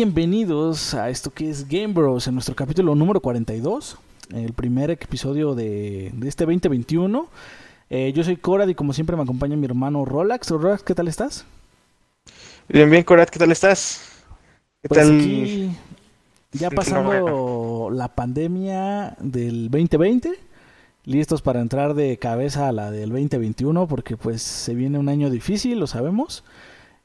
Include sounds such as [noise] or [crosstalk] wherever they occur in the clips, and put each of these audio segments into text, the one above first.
bienvenidos a esto que es Game Bros en nuestro capítulo número 42, el primer episodio de, de este 2021. Eh, yo soy Corad y como siempre me acompaña mi hermano Rolax. Rolax, ¿qué tal estás? Bien, bien, Corad, ¿qué tal estás? ¿Qué pues tal? Aquí, ya pasando la pandemia del 2020, listos para entrar de cabeza a la del 2021 porque pues se viene un año difícil, lo sabemos.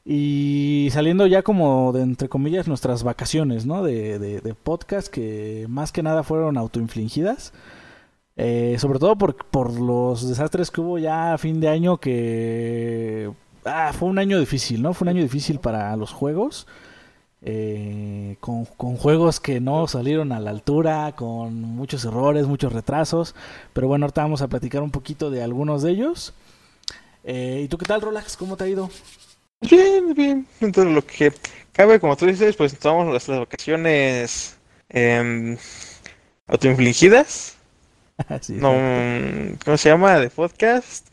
Y saliendo ya como de, entre comillas, nuestras vacaciones, ¿no? De, de, podcast que más que nada fueron autoinfligidas. Eh, sobre todo por, por los desastres que hubo ya a fin de año que... Ah, fue un año difícil, ¿no? Fue un año difícil para los juegos. Eh, con, con, juegos que no salieron a la altura, con muchos errores, muchos retrasos. Pero bueno, ahorita vamos a platicar un poquito de algunos de ellos. Eh, ¿Y tú qué tal, Rolax? ¿Cómo te ha ido? Bien, bien. Entonces lo que cabe, como tú dices, pues tomamos nuestras vacaciones eh, autoinfligidas. [laughs] no, ¿Cómo se llama? De podcast.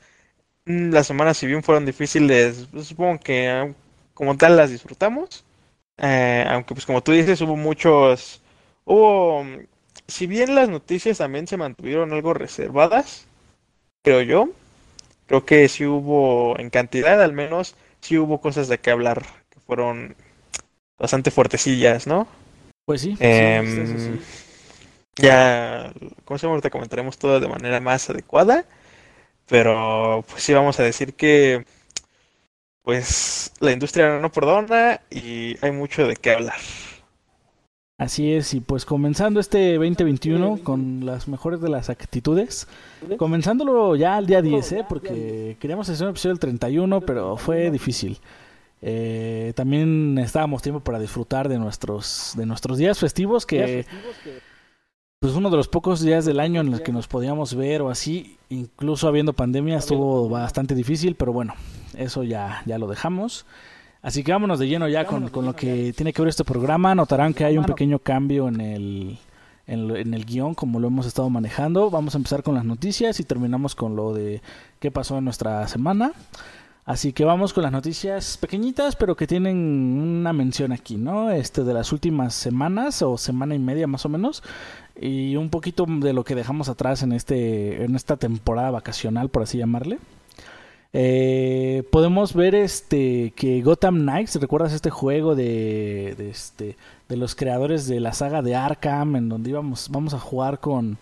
Las semanas, si bien fueron difíciles, pues, supongo que como tal las disfrutamos. Eh, aunque pues como tú dices, hubo muchos... Hubo... Si bien las noticias también se mantuvieron algo reservadas, creo yo, creo que sí hubo en cantidad al menos sí hubo cosas de qué hablar que fueron bastante fuertecillas, ¿no? Pues sí. Em, ya, como se te comentaremos todo de manera más adecuada, pero pues sí vamos a decir que pues la industria no perdona y hay mucho de qué hablar. Así es, y pues comenzando este 2021 con las mejores de las actitudes, comenzándolo ya al día 10, ¿eh? porque queríamos hacer un episodio del 31, pero fue difícil. Eh, también estábamos tiempo para disfrutar de nuestros, de nuestros días festivos, que pues uno de los pocos días del año en los que nos podíamos ver o así, incluso habiendo pandemia, estuvo bastante difícil, pero bueno, eso ya, ya lo dejamos. Así que vámonos de lleno ya con, con, lo que tiene que ver este programa. Notarán que hay un pequeño cambio en el, en, el guion, como lo hemos estado manejando. Vamos a empezar con las noticias y terminamos con lo de qué pasó en nuestra semana. Así que vamos con las noticias pequeñitas, pero que tienen una mención aquí, ¿no? Este de las últimas semanas o semana y media más o menos y un poquito de lo que dejamos atrás en este en esta temporada vacacional, por así llamarle. Eh, podemos ver este que Gotham Knights, ¿recuerdas este juego de, este de los creadores de la saga de Arkham en donde íbamos vamos a jugar con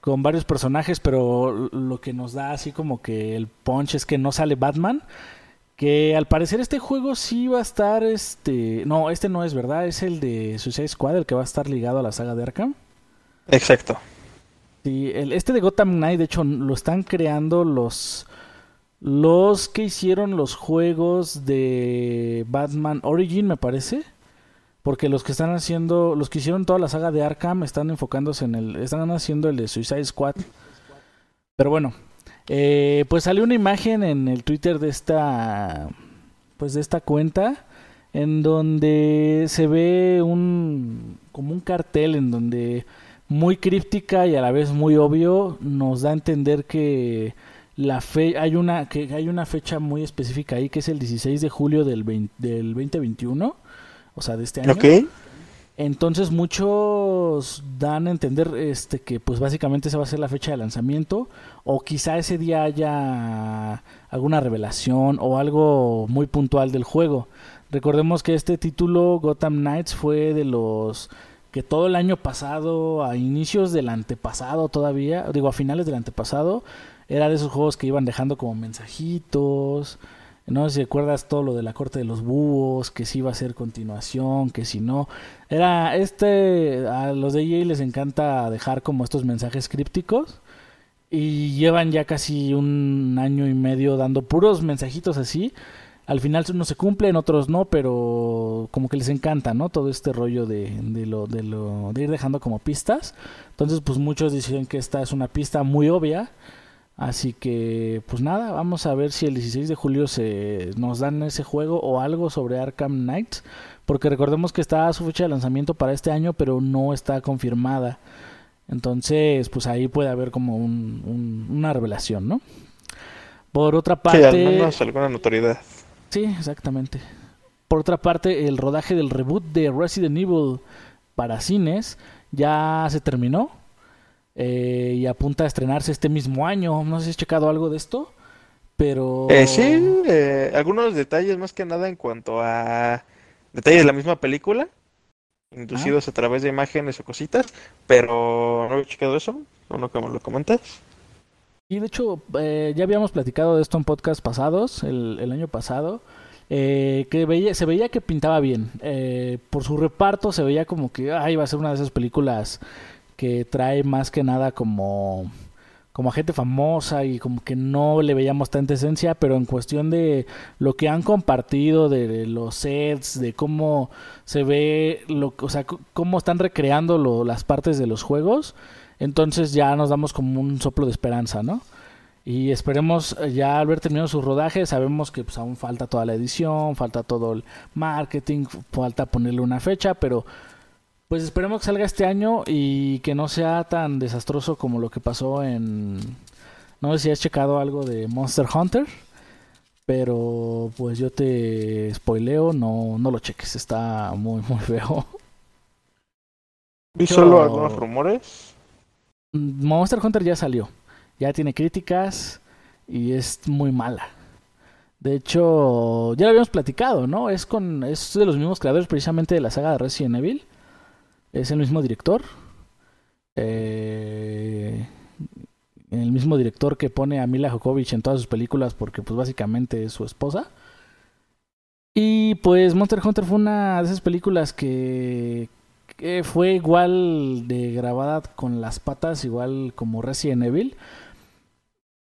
con varios personajes, pero lo que nos da así como que el punch es que no sale Batman, que al parecer este juego sí va a estar este, no, este no es verdad, es el de Suicide Squad el que va a estar ligado a la saga de Arkham. Exacto. Sí, el, este de Gotham Knight, de hecho, lo están creando los los que hicieron los juegos de Batman Origin, me parece. Porque los que están haciendo, los que hicieron toda la saga de Arkham están enfocándose en el, están haciendo el de Suicide Squad. Pero bueno, eh, pues salió una imagen en el Twitter de esta, pues de esta cuenta, en donde se ve un, como un cartel en donde muy críptica y a la vez muy obvio nos da a entender que la fe hay una que hay una fecha muy específica ahí que es el 16 de julio del, del 2021 o sea de este año. Entonces muchos dan a entender este que pues básicamente esa va a ser la fecha de lanzamiento o quizá ese día haya alguna revelación o algo muy puntual del juego. Recordemos que este título Gotham Knights fue de los que todo el año pasado a inicios del antepasado todavía digo a finales del antepasado era de esos juegos que iban dejando como mensajitos. No sé si recuerdas todo lo de la corte de los búhos, que si iba a ser continuación, que si no. Era este, a los de EA les encanta dejar como estos mensajes crípticos. Y llevan ya casi un año y medio dando puros mensajitos así. Al final unos se cumplen, otros no, pero como que les encanta, ¿no? Todo este rollo de, de, lo, de, lo, de ir dejando como pistas. Entonces, pues muchos dicen que esta es una pista muy obvia Así que, pues nada, vamos a ver si el 16 de julio se nos dan ese juego o algo sobre Arkham Knights, porque recordemos que está su fecha de lanzamiento para este año, pero no está confirmada. Entonces, pues ahí puede haber como un, una revelación, ¿no? Por otra parte... Sí, al menos alguna notoriedad. Sí, exactamente. por otra parte, el rodaje del reboot de Resident Evil para cines ya se terminó eh, y apunta a estrenarse este mismo año. No sé si has checado algo de esto, pero... Eh, sí, eh, algunos detalles más que nada en cuanto a detalles de la misma película, inducidos a través de imágenes o cositas, pero no he checado eso, no como lo comentas. Y de hecho, ya habíamos platicado de esto en podcast pasados, el, el año pasado. Eh, que veía, se veía que pintaba bien. Eh, por su reparto se veía como que ay, va a ser una de esas películas que trae más que nada como como gente famosa y como que no le veíamos tanta esencia, pero en cuestión de lo que han compartido, de, los sets, de cómo se ve, lo, o sea, cómo están recreando las partes de los juegos, entonces ya nos damos como un soplo de esperanza, ¿no? Y esperemos eh, ya haber terminado su rodaje. Sabemos que pues, aún falta toda la edición, falta todo el marketing, falta ponerle una fecha, pero pues esperemos que salga este año y que no sea tan desastroso como lo que pasó en... No sé si has checado algo de Monster Hunter, pero pues yo te spoileo, no, no lo cheques, está muy, muy feo. ¿Vi solo algunos rumores? Monster Hunter ya salió ya tiene críticas y es muy mala. De hecho, ya lo habíamos platicado, ¿no? Es con es de los mismos creadores precisamente de la saga de Resident Evil. Es el mismo director. Eh, el mismo director que pone a Mila Jokovic en todas sus películas porque pues básicamente es su esposa. Y pues Monster Hunter fue una de esas películas que, fue igual de grabada con las patas, igual como Resident Evil.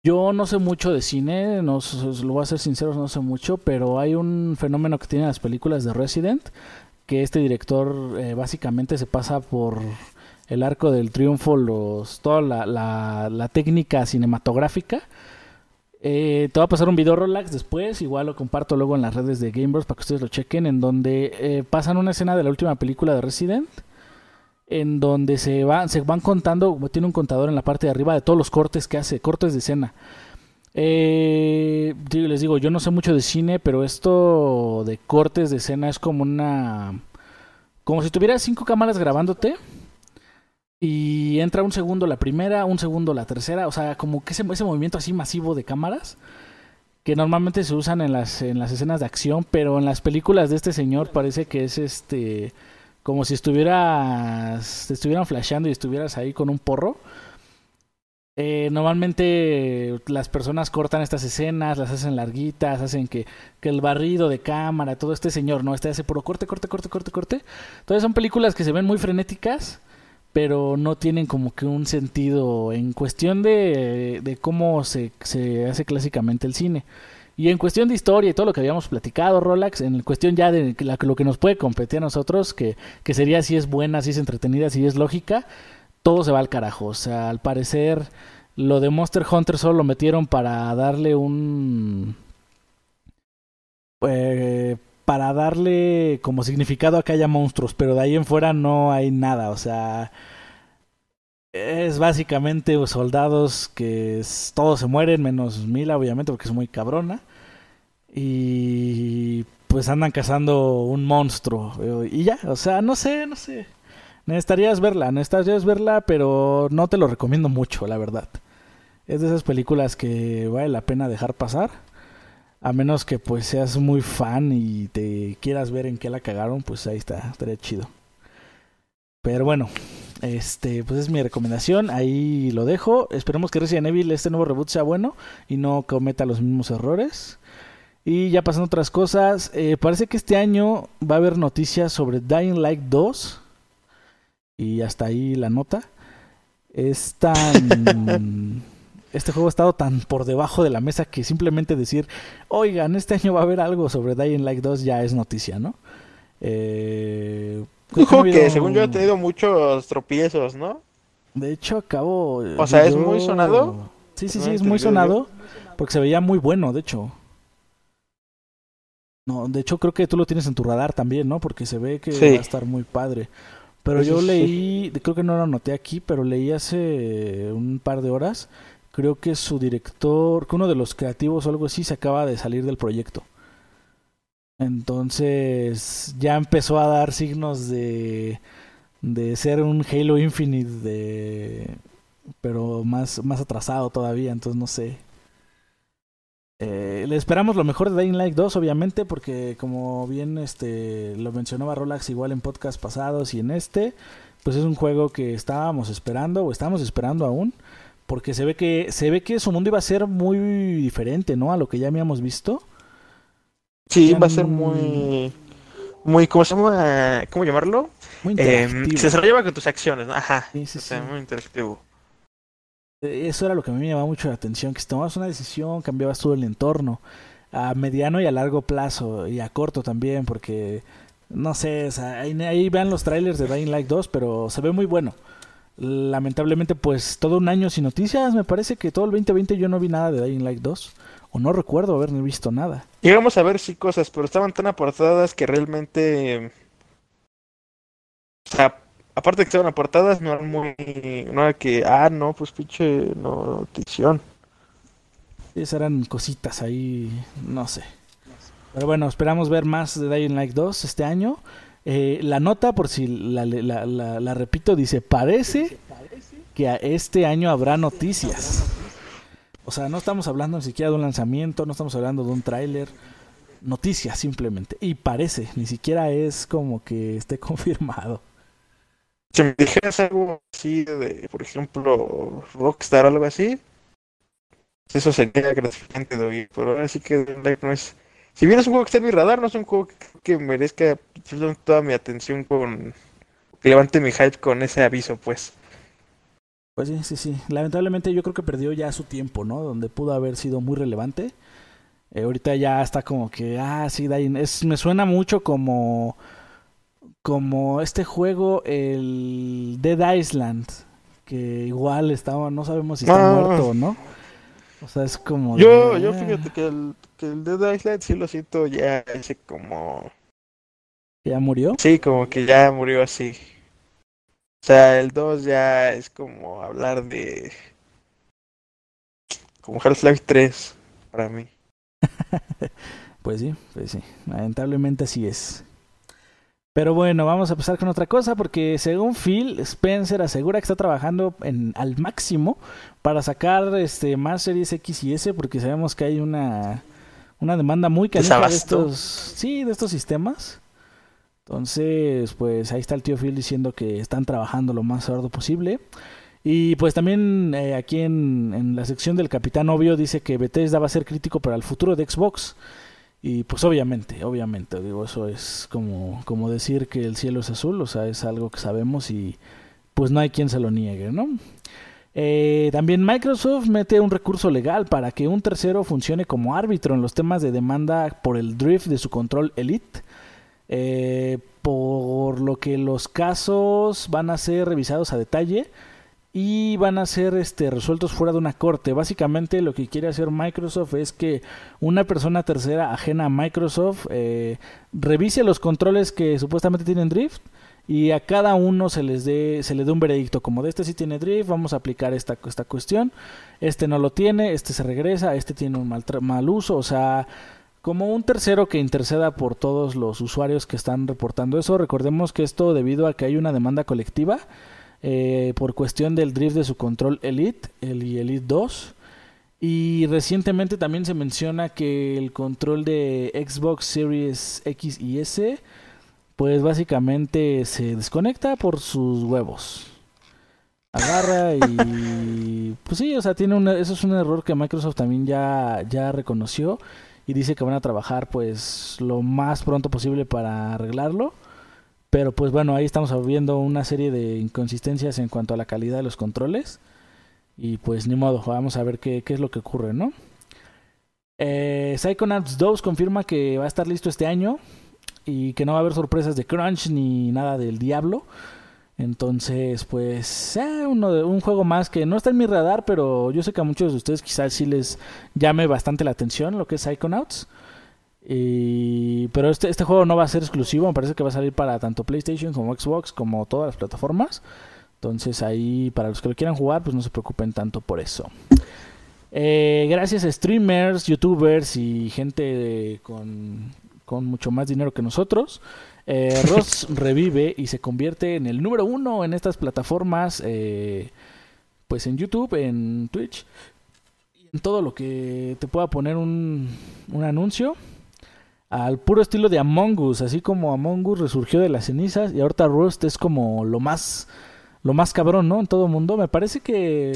Yo no sé mucho de cine, no, lo voy a ser sincero, no sé mucho, pero hay un fenómeno que tienen las películas de Resident, que este director eh, básicamente se pasa por el arco del triunfo, los, toda la, técnica cinematográfica. Eh, te va a pasar un video Rolex después, igual lo comparto luego en las redes de Gamers para que ustedes lo chequen, en donde eh, pasan una escena de la última película de Resident en donde se van, se van contando, tiene un contador en la parte de arriba de todos los cortes que hace, cortes de escena. Eh, les digo, yo no sé mucho de cine, pero esto de cortes de escena es como una... Como si tuvieras cinco cámaras grabándote y entra un segundo la primera, un segundo la tercera, o sea, como que ese, movimiento así masivo de cámaras que normalmente se usan en las, en las escenas de acción, pero en las películas de este señor parece que es este como si estuvieras, estuvieran flasheando y estuvieras ahí con un porro. Eh, normalmente las personas cortan estas escenas, las hacen larguitas, hacen que, que, el barrido de cámara, todo este señor, ¿no? Este hace puro corte, corte, corte, corte, corte. Entonces son películas que se ven muy frenéticas, pero no tienen como que un sentido en cuestión de, de cómo se, se hace clásicamente el cine. Y en cuestión de historia y todo lo que habíamos platicado, Rolex, en cuestión ya de lo que nos puede competir a nosotros, que, que sería si es buena, si es entretenida, si es lógica, todo se va al carajo. O sea, al parecer lo de Monster Hunter solo lo metieron para darle un... Eh, para darle como significado a que haya monstruos, pero de ahí en fuera no hay nada, o sea, es básicamente soldados que todos se mueren, menos Mila, obviamente, porque es muy cabrona. Y pues andan cazando un monstruo. Y ya, o sea, no sé, no sé. Necesitarías verla, necesitarías verla, pero no te lo recomiendo mucho, la verdad. Es de esas películas que vale la pena dejar pasar. A menos que pues seas muy fan y te quieras ver en qué la cagaron, pues ahí está, estaría chido. Pero bueno, este, pues es mi recomendación, ahí lo dejo. Esperemos que Resident Evil, este nuevo reboot, sea bueno y no cometa los mismos errores. Y ya pasando otras cosas, eh, parece que este año va a haber noticias sobre Dying Light 2. Y hasta ahí la nota. Es tan... [laughs] este juego ha estado tan por debajo de la mesa que simplemente decir, oigan, este año va a haber algo sobre Dying Light 2 ya es noticia, ¿no? Eh, un juego que según yo ha tenido muchos tropiezos, ¿no? De hecho, acabo. O sea, ¿es muy sonado? Sí, sí, sí, es muy sonado. Porque se veía muy bueno, de hecho. No, de hecho creo que tú lo tienes en tu radar también, ¿no? Porque se ve que va a estar muy padre. Pero yo leí, creo que no lo anoté aquí, pero leí hace un par de horas, creo que su director, que uno de los creativos o algo así se acaba de salir del proyecto. Entonces ya empezó a dar signos de, de ser un Halo Infinite de pero más, más atrasado todavía, entonces no sé. Eh, le esperamos lo mejor de Dying Light 2, obviamente, porque como bien este lo mencionaba Rolax igual en podcast pasados y en este, pues es un juego que estábamos esperando o estamos esperando aún, porque se ve que se ve que su mundo iba a ser muy diferente, ¿no? A lo que ya habíamos visto. Sí, va a ser muy muy ¿cómo se llama? ¿Cómo llamarlo? Muy eh, se desarrolla con tus acciones, ¿no? Ajá. Sí, sí, sí. muy interactivo. Eh, eso era lo que a mí me llamaba mucho la atención, que si tomabas una decisión cambiabas todo el entorno, a mediano y a largo plazo, y a corto también, porque no sé, ahí, vean los trailers de Dying Light 2, pero se ve muy bueno. Lamentablemente, pues todo un año sin noticias, me parece que todo el 2020 yo no vi nada de Dying Light 2, o no recuerdo haber visto nada. Llegamos a ver sí cosas, pero estaban tan aportadas que realmente... O sea, aparte de que estaban portadas, no eran muy. No era que, ah, no, pues pinche notición. Esas eran cositas ahí, no sé. Pero bueno, esperamos ver más de Dying Light 2 este año. Eh, la nota, por si la, la, la, repito, dice: Parece que este año habrá noticias. O sea, no estamos hablando ni siquiera de un lanzamiento, no estamos hablando de un tráiler. Noticias simplemente. Y parece, ni siquiera es como que esté [laughs] confirmado. Si me dijeras algo así de, por ejemplo, Rockstar o algo así, eso sería gratificante de oír. Pero ahora sí que no es. Si bien es un juego que está en mi radar, no es un juego que, merezca toda mi atención con. que levante mi hype con ese aviso, pues. Pues sí, sí, sí. Lamentablemente yo creo que perdió ya su tiempo, ¿no? Donde pudo haber sido muy relevante. Eh, ahorita ya está como que, ah, sí, es, me suena mucho como como este juego, el Dead Island, que igual estaba, no sabemos si está ah. muerto o no. O sea, es como... Yo, yo fíjate que el, que el Dead Island sí lo siento ya ese como... ¿Ya murió? Sí, como que ya murió así. O sea, el 2 ya es como hablar de... Como Half-Life 3 para mí. [laughs] pues sí, pues sí. Lamentablemente así es. Pero bueno, vamos a empezar con otra cosa porque según Phil Spencer asegura que está trabajando en, al máximo para sacar este más series X y S porque sabemos que hay una, una demanda muy canija de estos sí, de estos sistemas. Entonces, pues ahí está el tío Phil diciendo que están trabajando lo más arduo posible. Y pues también eh, aquí en, en la sección del Capitán Obvio dice que Bethesda va a ser crítico para el futuro de Xbox. Y pues obviamente, obviamente, digo, eso es como, como decir que el cielo es azul, o sea, es algo que sabemos y pues no hay quien se lo niegue, ¿no? Eh, también Microsoft mete un recurso legal para que un tercero funcione como árbitro en los temas de demanda por el drift de su control Elite, eh, por lo que los casos van a ser revisados a detalle y van a ser este, resueltos fuera de una corte. Básicamente lo que quiere hacer Microsoft es que una persona tercera ajena a Microsoft eh, revise los controles que supuestamente tienen drift y a cada uno se les dé se le dé un veredicto como de este sí tiene drift, vamos a aplicar esta, esta cuestión, este no lo tiene, este se regresa, este tiene un mal, mal uso, o sea, como un tercero que interceda por todos los usuarios que están reportando eso. Recordemos que esto debido a que hay una demanda colectiva eh, por cuestión del drift de su control Elite, el Elite 2. Y recientemente también se menciona que el control de Xbox Series X y S, pues básicamente se desconecta por sus huevos. Agarra y [laughs] pues sí, o sea, tiene un, eso es un error que Microsoft también ya, ya reconoció y dice que van a trabajar pues lo más pronto posible para arreglarlo. Pero pues bueno, ahí estamos viendo una serie de inconsistencias en cuanto a la calidad de los controles. Y pues ni modo, vamos a ver qué, qué es lo que ocurre, ¿no? Eh, Psychonauts 2 confirma que va a estar listo este año y que no va a haber sorpresas de crunch ni nada del diablo. Entonces, pues, eh, uno de, un juego más que no está en mi radar, pero yo sé que a muchos de ustedes quizás sí les llame bastante la atención lo que es Psychonauts. Y, pero este, este juego no va a ser exclusivo, me parece que va a salir para tanto PlayStation como Xbox, como todas las plataformas. Entonces ahí, para los que lo quieran jugar, pues no se preocupen tanto por eso. Eh, gracias a streamers, youtubers y gente con, con mucho más dinero que nosotros. Eh, [laughs] Ross revive y se convierte en el número uno en estas plataformas, eh, pues en YouTube, en Twitch, en todo lo que te pueda poner un, un anuncio. Al puro estilo de Among Us, así como Among Us resurgió de las cenizas y ahorita Rust es como lo más, lo más cabrón, ¿no? En todo el mundo. Me parece que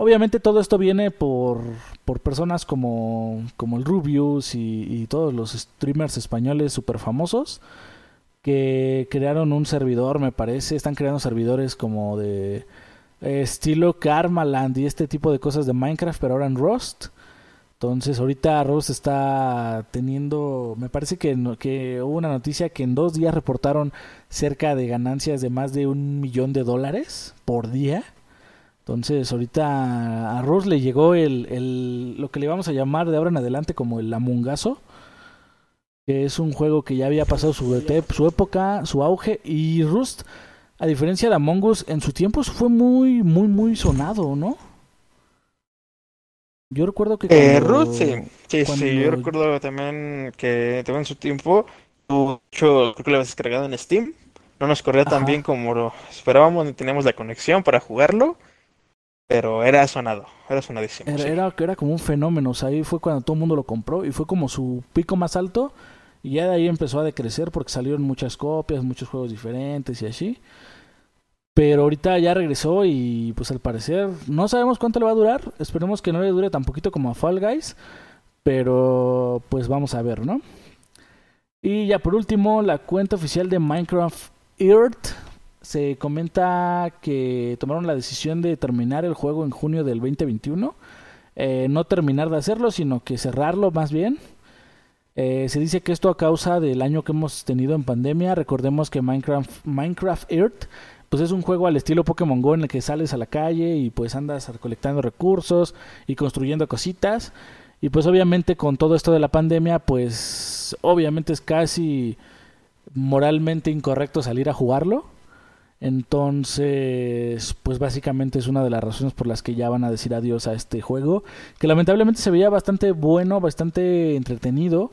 Obviamente todo esto viene por, por personas como, como el Rubius y, todos los streamers españoles súper famosos que crearon un servidor, me parece. Están creando servidores como de estilo Karmaland y este tipo de cosas de Minecraft, pero ahora en Rust. Entonces ahorita Rust está teniendo, me parece que, que hubo una noticia que en dos días reportaron cerca de ganancias de más de un millón de dólares por día. Entonces, ahorita a Ross le llegó el, el, lo que le vamos a llamar de ahora en adelante como el Amungazo, que es un juego que ya había pasado su, su época, su auge, y Rust, a diferencia de Among Us, en su tiempo fue muy, muy, muy sonado, ¿no? Yo recuerdo que... Eh, Rust, sí, sí, sí, yo recuerdo también que también en su tiempo, mucho, creo que lo habías descargado en Steam, no nos corría tan bien como lo esperábamos, ni teníamos la conexión para jugarlo pero era sonado, era sonadísimo. Era, era, como un fenómeno, o sea, ahí fue cuando todo el mundo lo compró y fue como su pico más alto y ya de ahí empezó a decrecer porque salieron muchas copias, muchos juegos diferentes y así. Pero ahorita ya regresó y pues al parecer no sabemos cuánto le va a durar, esperemos que no le dure tan poquito como a Fall Guys, pero pues vamos a ver, ¿no? Y ya por último, la cuenta oficial de Minecraft Earth se comenta que tomaron la decisión de terminar el juego en junio del 2021. Eh, no terminar de hacerlo, sino que cerrarlo más bien. Eh, se dice que esto a causa del año que hemos tenido en pandemia. Recordemos que Minecraft, Minecraft Earth pues es un juego al estilo Pokémon Go en el que sales a la calle y pues andas recolectando recursos y construyendo cositas. Y pues obviamente con todo esto de la pandemia, pues obviamente es casi moralmente incorrecto salir a jugarlo. Entonces, pues básicamente es una de las razones por las que ya van a decir adiós a este juego, que lamentablemente se veía bastante bueno, bastante entretenido,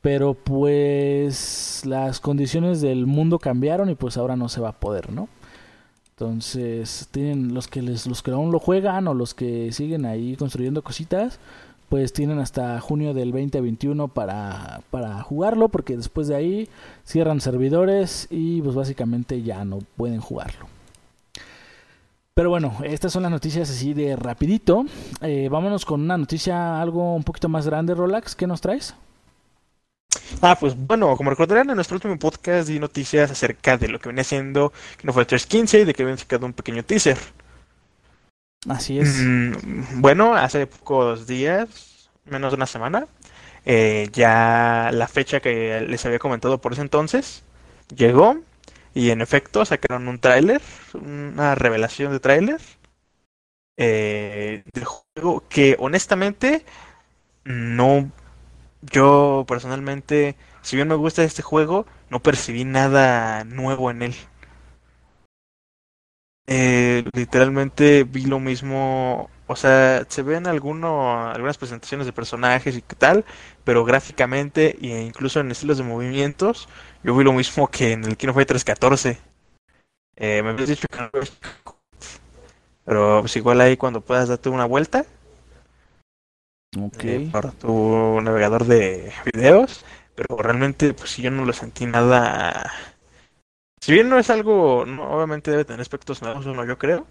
pero pues las condiciones del mundo cambiaron y pues ahora no se va a poder, ¿no? Entonces, tienen los que les los que aún lo juegan o los que siguen ahí construyendo cositas, pues tienen hasta junio del 2021 para, para jugarlo, porque después de ahí cierran servidores y pues básicamente ya no pueden jugarlo. Pero bueno, estas son las noticias así de rapidito. Eh, vámonos con una noticia algo un poquito más grande, Rolax. ¿Qué nos traes? Ah, pues bueno, como recordarán en nuestro último podcast di noticias acerca de lo que viene siendo que no fue el 315 y de que habían sacado un pequeño teaser. Así es. Mm, bueno, hace pocos días, menos de una semana, eh, ya la fecha que les había comentado por ese entonces llegó y en efecto sacaron un tráiler, una revelación de tráiler eh, del juego que honestamente no, yo personalmente, si bien me gusta este juego, no percibí nada nuevo en él. Eh, literalmente vi lo mismo, o sea, se ven alguno, algunas presentaciones de personajes y tal, pero gráficamente e incluso en estilos de movimientos, yo vi lo mismo que en el Kino Fighters 14. Eh, me habías dicho que no pero pues igual ahí cuando puedas darte una vuelta okay. eh, por tu navegador de videos, pero realmente pues yo no lo sentí nada si bien no es algo, obviamente debe tener aspectos nuevos, no, yo creo.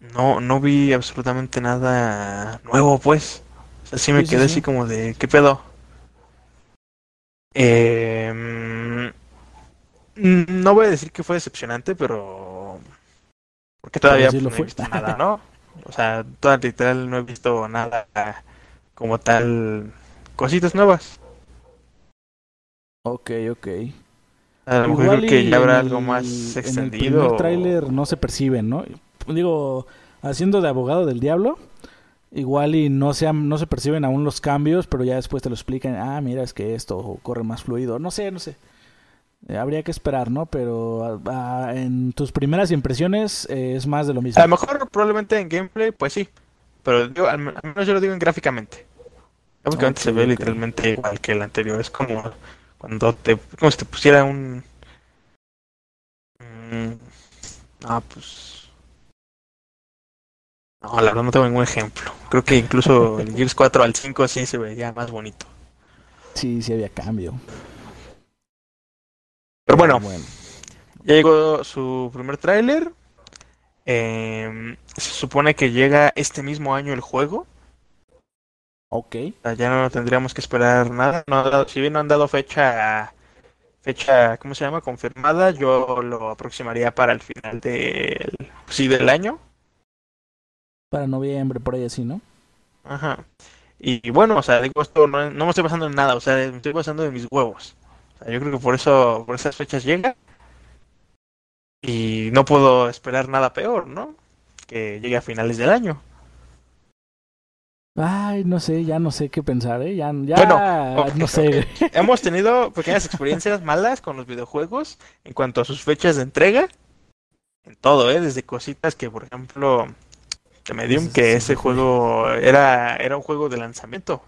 No, no vi absolutamente nada nuevo, pues. O sea, sí me quedé así como de, ¿qué pedo? Eh, no voy a decir que fue decepcionante, pero... Porque todavía pues, no he visto nada, ¿no? [laughs] O sea, toda literal no he visto nada como tal, cositas nuevas. Ok, ok. A lo mejor creo que ya habrá algo más extendido. En el primer tráiler no se perciben, ¿no? Digo, haciendo de abogado del diablo, igual y no se, no se perciben aún los cambios, pero ya después te lo explican, ah, mira, es que esto corre más fluido. No sé, no sé. Eh, habría que esperar, ¿no? Pero en tus primeras impresiones eh, es más de lo mismo. A lo mejor probablemente en gameplay, pues sí. Pero yo, al menos yo lo digo en gráficamente. Básicamente se ve literalmente igual que el anterior. Es como cuando te, como si te pusiera un... Mm, ah, pues... No, la verdad no tengo ningún ejemplo. Creo que incluso el [laughs] Gears 4 al 5 sí se veía más bonito. Sí, sí había cambio. Pero bueno, ya llegó su primer tráiler. Eh, se supone que llega este mismo año el juego. Ok. Ya no tendríamos que esperar nada. No, si bien no han dado fecha, fecha, ¿cómo se llama? Confirmada, yo lo aproximaría para el final del, sí, del año. Para noviembre, por ahí así, ¿no? Ajá. Y, bueno, o sea, digo, esto no, no, me estoy pasando en nada, o sea, me estoy pasando de mis huevos. Yo creo que por eso, por esas fechas llega. Y no puedo esperar nada peor, ¿no? Que llegue a finales del año. Ay, no sé, ya no sé qué pensar, ¿eh? Ya, ya no sé. Hemos tenido pequeñas experiencias [laughs] malas con los videojuegos en cuanto a sus fechas de entrega. En todo, ¿eh? Desde cositas que, por ejemplo, The Medium, que ese juego era, era un juego de lanzamiento.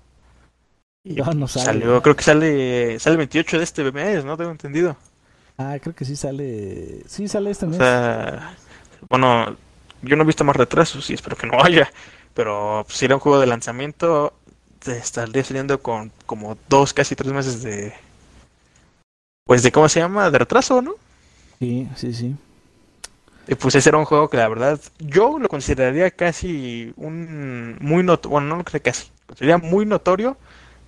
Y no, no sale. Salió, creo que sale, sale el 28 de este mes, ¿no? Tengo entendido. Ah, creo que sí sale. Sí, sale este mes. O sea, bueno, yo no he visto más retrasos y espero que no haya. Pero si era un juego de lanzamiento, te estaría saliendo con como dos, casi tres meses de. Pues de cómo se llama, de retraso, ¿no? Sí, sí, sí. Y pues ese era un juego que la verdad yo lo consideraría casi un muy notorio, bueno, no lo creo casi, sería muy notorio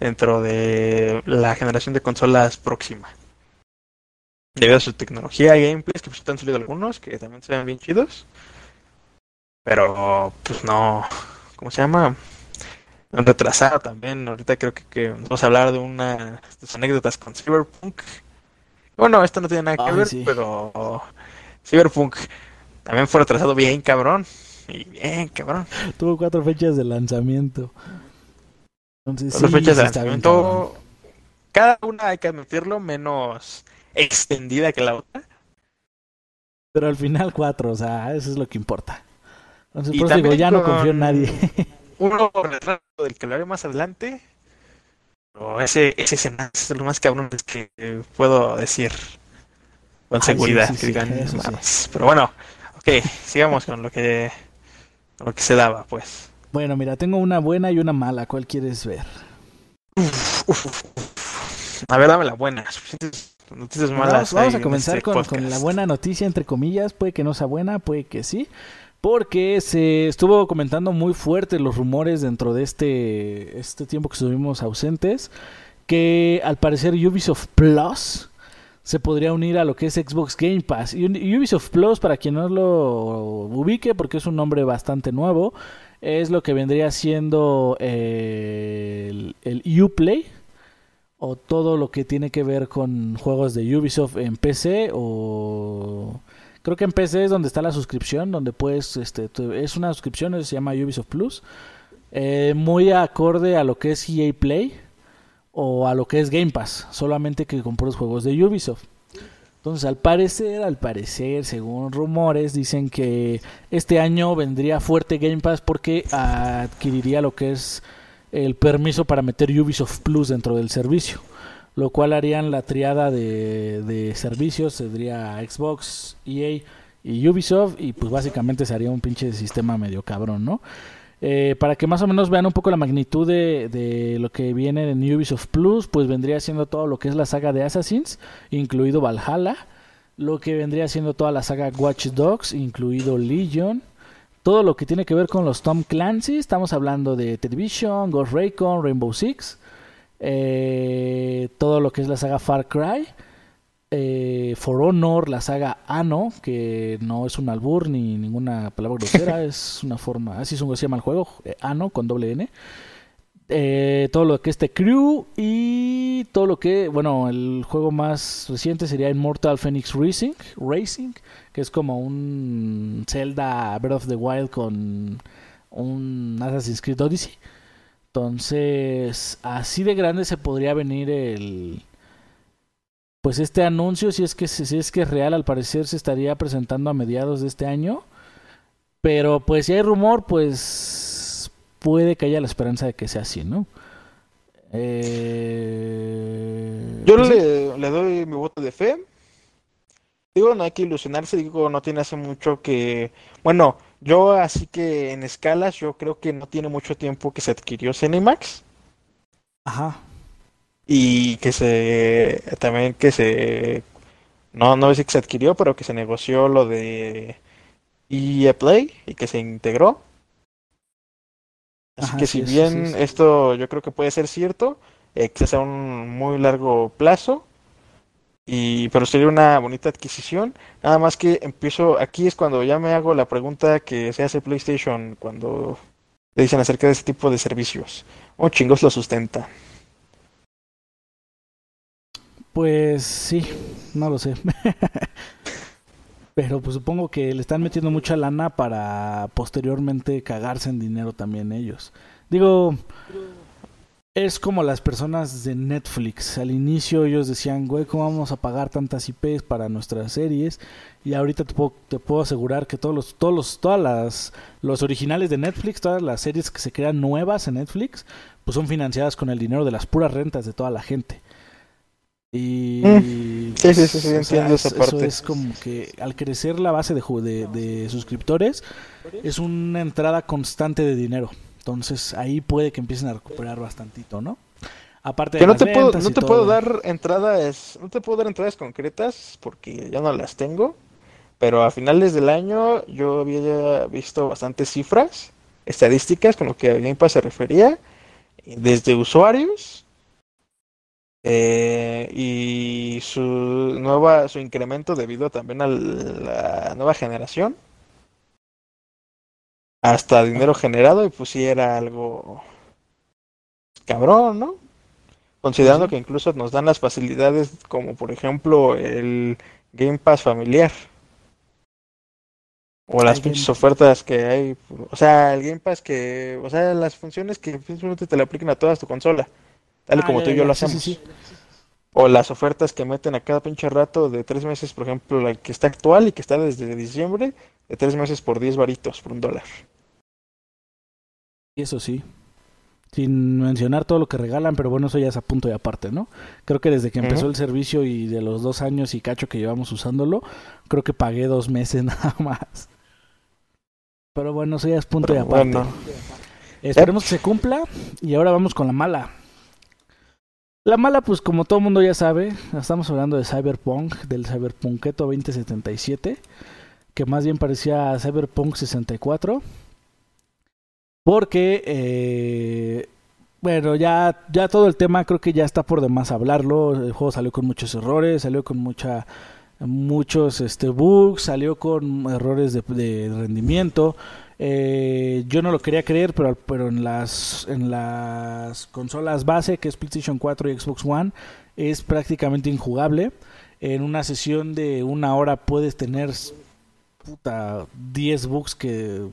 dentro de la generación de consolas próxima. Debido a su tecnología y gameplays, que pues han salido algunos, que también se ven bien chidos. Pero pues no, ¿cómo se llama? Retrasado también. Ahorita creo que, vamos a hablar de una de anécdotas con Cyberpunk. Bueno, esto no tiene nada que ver, pero Cyberpunk también fue retrasado bien, cabrón. Y bien, cabrón. Tuvo cuatro fechas de lanzamiento. Entonces, cuatro fechas de lanzamiento. Cada una, hay que admitirlo, menos extendida que la otra. Pero al final cuatro, o sea, eso es lo que importa. Entonces, por digo, ya no confío en nadie. [laughs] Uno del que hablaré más adelante. Pero ese, ese es lo más cabrón que puedo decir con seguridad. Pero bueno, ok, sigamos con lo que, lo que se daba, pues. Bueno, mira, tengo una buena y una mala. ¿Cuál quieres ver? A ver, dame la buena. Noticias malas. Vamos, a comenzar este con, con, la buena noticia, entre comillas. Puede que no sea buena, puede que sí porque se estuvo comentando muy fuerte los rumores dentro de este, este tiempo que estuvimos ausentes, que al parecer Ubisoft Plus se podría unir a lo que es Xbox Game Pass. Y Ubisoft Plus, para quien no lo ubique, porque es un nombre bastante nuevo, es lo que vendría siendo eh, el, el Uplay o todo lo que tiene que ver con juegos de Ubisoft en PC o Creo que en PC es donde está la suscripción, donde puedes, este, es una suscripción, se llama Ubisoft Plus, eh, muy acorde a lo que es EA Play o a lo que es Game Pass, solamente que con juegos de Ubisoft. Entonces, al parecer, al parecer, según rumores, dicen que este año vendría fuerte Game Pass porque adquiriría lo que es el permiso para meter Ubisoft Plus dentro del servicio lo cual harían la triada de, de servicios, sería Xbox, EA y Ubisoft, y pues básicamente sería un pinche sistema medio cabrón, ¿no? Eh, para que más o menos vean un poco la magnitud de, de, lo que viene en Ubisoft Plus, pues vendría siendo todo lo que es la saga de Assassins, incluido Valhalla, lo que vendría siendo toda la saga Watch Dogs, incluido Legion, todo lo que tiene que ver con los Tom Clancy, estamos hablando de Television, Ghost Recon, Rainbow Six, eh, todo lo que es la saga Far Cry, eh, For Honor, la saga Ano, que no es un albur ni ninguna palabra grosera, [laughs] es una forma, así se llama el juego, eh, Ano con doble N. Eh, todo lo que es The Crew y todo lo que, bueno, el juego más reciente sería Immortal Phoenix Racing, Racing que es como un Zelda Breath of the Wild con un Assassin's Creed Odyssey. Entonces, así de grande se podría venir el pues este anuncio, si es que si es que es real, al parecer se estaría presentando a mediados de este año. Pero pues si hay rumor, pues puede que haya la esperanza de que sea así, ¿no? Eh... Yo pues le, le, doy mi voto de fe. Digo, no hay que ilusionarse, digo, no tiene hace mucho que... Bueno, yo así que en escalas, yo creo que no tiene mucho tiempo que se adquirió Cinemax. Ajá. Y que se... También que se... No, no sé que se adquirió, pero que se negoció lo de EA Play y que se integró. Así que si bien esto yo creo que puede ser cierto, eh, que sea un muy largo plazo, y pero sería una bonita adquisición. Nada más que empiezo, aquí es cuando ya me hago la pregunta que se hace PlayStation cuando le dicen acerca de ese tipo de servicios. ¿O chingos lo sustenta? Pues sí, no lo sé. [laughs] Pero pues supongo que le están metiendo mucha lana para posteriormente cagarse en dinero también ellos. Digo, es como las personas de Netflix. Al inicio ellos decían, güey, ¿cómo vamos a pagar tantas IPs para nuestras series? Y ahorita te puedo, asegurar que todos los, todos los, todas las, los originales de Netflix, todas las series que se crean nuevas en Netflix, pues son financiadas con el dinero de las puras rentas de toda la gente. Y mm. sí, sí, sí, entiendo esa parte. Eso es como que al crecer la base de, de, de suscriptores es una entrada constante de dinero. Entonces ahí puede que empiecen a recuperar bastantito, ¿no? Aparte de que no te puedo, no te puedo dar entradas, no te puedo dar entradas concretas porque ya no las tengo. Pero a finales del año yo había visto bastantes cifras, estadísticas con lo que Game Pass se refería, desde usuarios eh, y su nueva su incremento debido también a la nueva generación hasta dinero generado y pues sí era algo cabrón, ¿no? Considerando que incluso nos dan las facilidades como por ejemplo el Game Pass familiar. O las pinches ofertas que hay. O sea, el Game Pass que. O sea, las funciones que simplemente te le apliquen a todas tu consola. Tal y ah, como tú y yo lo hacemos. o las ofertas que meten a cada pinche rato de tres meses, por ejemplo, la que está actual y que está desde diciembre, de tres meses por diez varitos, por un dólar. Eso sí. Sin mencionar todo lo que regalan, pero bueno, eso ya es a punto y aparte, ¿no? Creo que desde que empezó el servicio y de los dos años y cacho que llevamos usándolo, creo que pagué dos meses [laughs] nada más. Pero bueno, eso ya es punto y aparte. Esperemos que se cumpla y ahora vamos con la mala. La mala, pues como todo mundo ya sabe, estamos hablando de Cyberpunk, del Cyberpunketo 2077, que más bien parecía Cyberpunk 64. Porque, eh, bueno, ya, ya todo el tema creo que ya está por demás hablarlo. El juego salió con muchos errores, salió con mucha muchos este bugs, salió con errores de, rendimiento. Eh, yo no lo quería creer, pero, pero en las en las consolas base, que es PlayStation 4 y Xbox One, es prácticamente injugable. En una sesión de una hora puedes tener puta 10 bugs que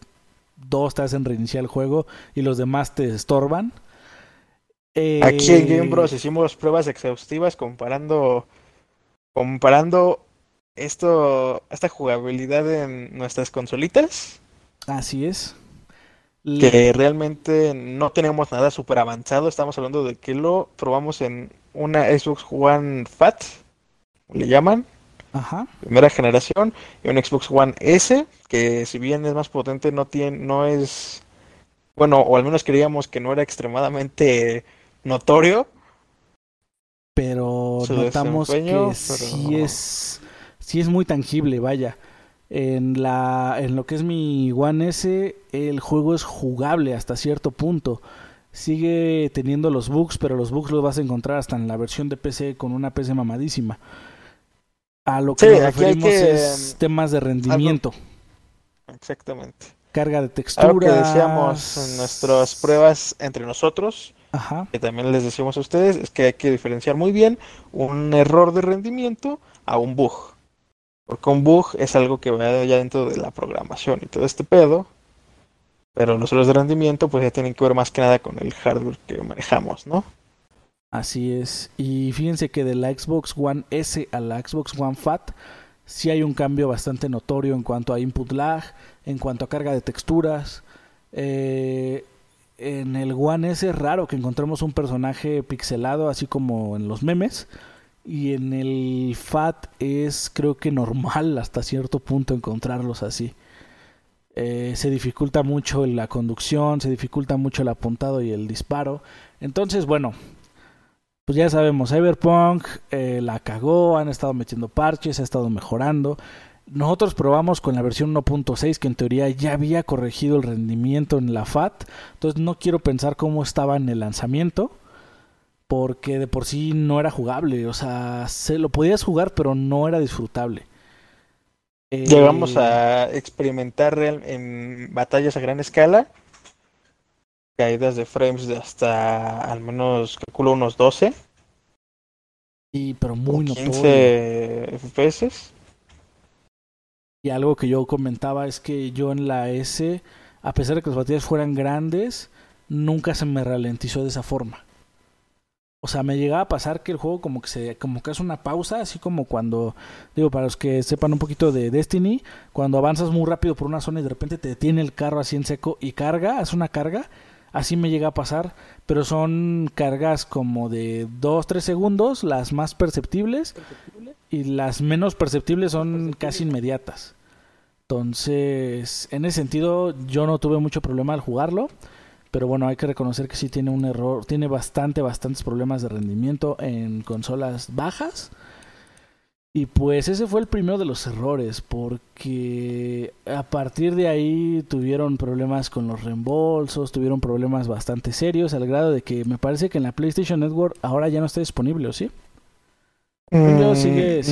dos te hacen reiniciar el juego y los demás te estorban. Aquí en Game Bros eh, hicimos pruebas exhaustivas comparando comparando esto esta jugabilidad en nuestras consolitas. Así es. Que realmente no tenemos nada súper avanzado. Estamos hablando de que lo probamos en una Xbox One Fat, le llaman. Ajá. primera generación, y un Xbox One S, que si bien es más potente, no tiene, no es, bueno, o al menos creíamos que no era extremadamente notorio. Pero notamos que sí es, sí es muy tangible, vaya. En, la, en lo que es mi One S, el juego es jugable hasta cierto punto. Sigue teniendo los bugs, pero los bugs los vas a encontrar hasta en la versión de PC con una PC mamadísima. A lo que nos referimos es temas de rendimiento. Exactamente. Carga de textura. Lo que decíamos en nuestras pruebas entre nosotros, Ajá. que también les decimos a ustedes, es que hay que diferenciar muy bien un error de rendimiento a un bug. Porque un bug es algo que va ya dentro de la programación y todo este pedo. Pero los errores de rendimiento pues ya tienen que ver más que nada con el hardware que manejamos, ¿no? Así es. Y fíjense que de la Xbox One S a la Xbox One Fat sí hay un cambio bastante notorio en cuanto a input lag, en cuanto a carga de texturas. Eh, en el One S es raro que encontremos un personaje pixelado así como en los memes. Y en el FAT es creo que normal [laughs] hasta cierto punto encontrarlos así. Eh, se dificulta mucho la conducción, se dificulta mucho el apuntado y el disparo. Entonces, bueno, pues ya sabemos, Cyberpunk eh, la cagó, han estado metiendo parches, ha estado mejorando. Nosotros probamos con la versión 1.6 que en teoría ya había corregido el rendimiento en la FAT, entonces no quiero pensar cómo estaba en el lanzamiento, porque de por sí no era jugable, o sea, se lo podías jugar pero no era disfrutable. Llegamos eh, a experimentar en batallas a gran escala, caídas de frames de hasta al menos calculo unos 12. Y pero muy 15 FPS. Y algo que yo comentaba es que yo en la S, a pesar de que las batallas fueran grandes, nunca se me ralentizó de esa forma. O sea, me llegaba a pasar que el juego como que se como que hace una pausa, así como cuando digo para los que sepan un poquito de Destiny, cuando avanzas muy rápido por una zona y de repente te detiene el carro así en seco y carga, hace una carga, así me llega a pasar, pero son cargas como de 2 3 segundos, las más perceptibles y las menos perceptibles son casi inmediatas. Entonces, en ese sentido, yo no tuve mucho problema al jugarlo. Pero bueno, hay que reconocer que sí tiene un error, tiene bastante, bastantes problemas de rendimiento en consolas bajas. Y pues ese fue el primero de los errores, porque a partir de ahí tuvieron problemas con los reembolsos, tuvieron problemas bastante serios, al grado de que me parece que en la PlayStation Network ahora ya no está disponible, ¿o sí? Mm,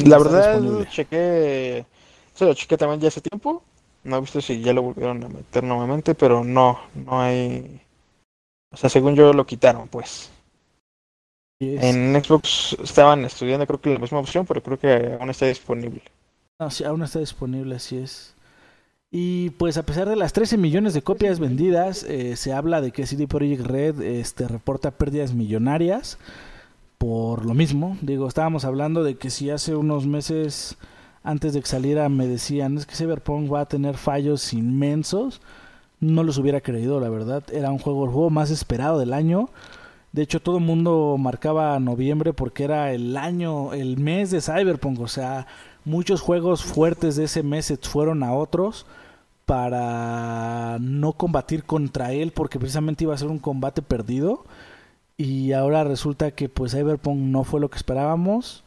la verdad, chequé, se lo chequé también ya hace tiempo. No he visto si ya lo volvieron a meter nuevamente, pero no, no hay. O sea, según yo lo quitaron, pues. En Xbox estaban estudiando, creo que la misma opción, pero creo que aún está disponible. No, sí, aún está disponible, así es. Y pues a pesar de las 13 millones de copias vendidas, eh, se habla de que CD Projekt Red este, reporta pérdidas millonarias por lo mismo. Digo, estábamos hablando de que si hace unos meses antes de que saliera me decían es que Cyberpunk va a tener fallos inmensos, no los hubiera creído, la verdad. Era un juego, el juego más esperado del año. De hecho, todo el mundo marcaba noviembre porque era el año, el mes de Cyberpunk. O sea, muchos juegos fuertes de ese mes fueron a otros para no combatir contra él porque precisamente iba a ser un combate perdido y ahora resulta que pues Cyberpunk no fue lo que esperábamos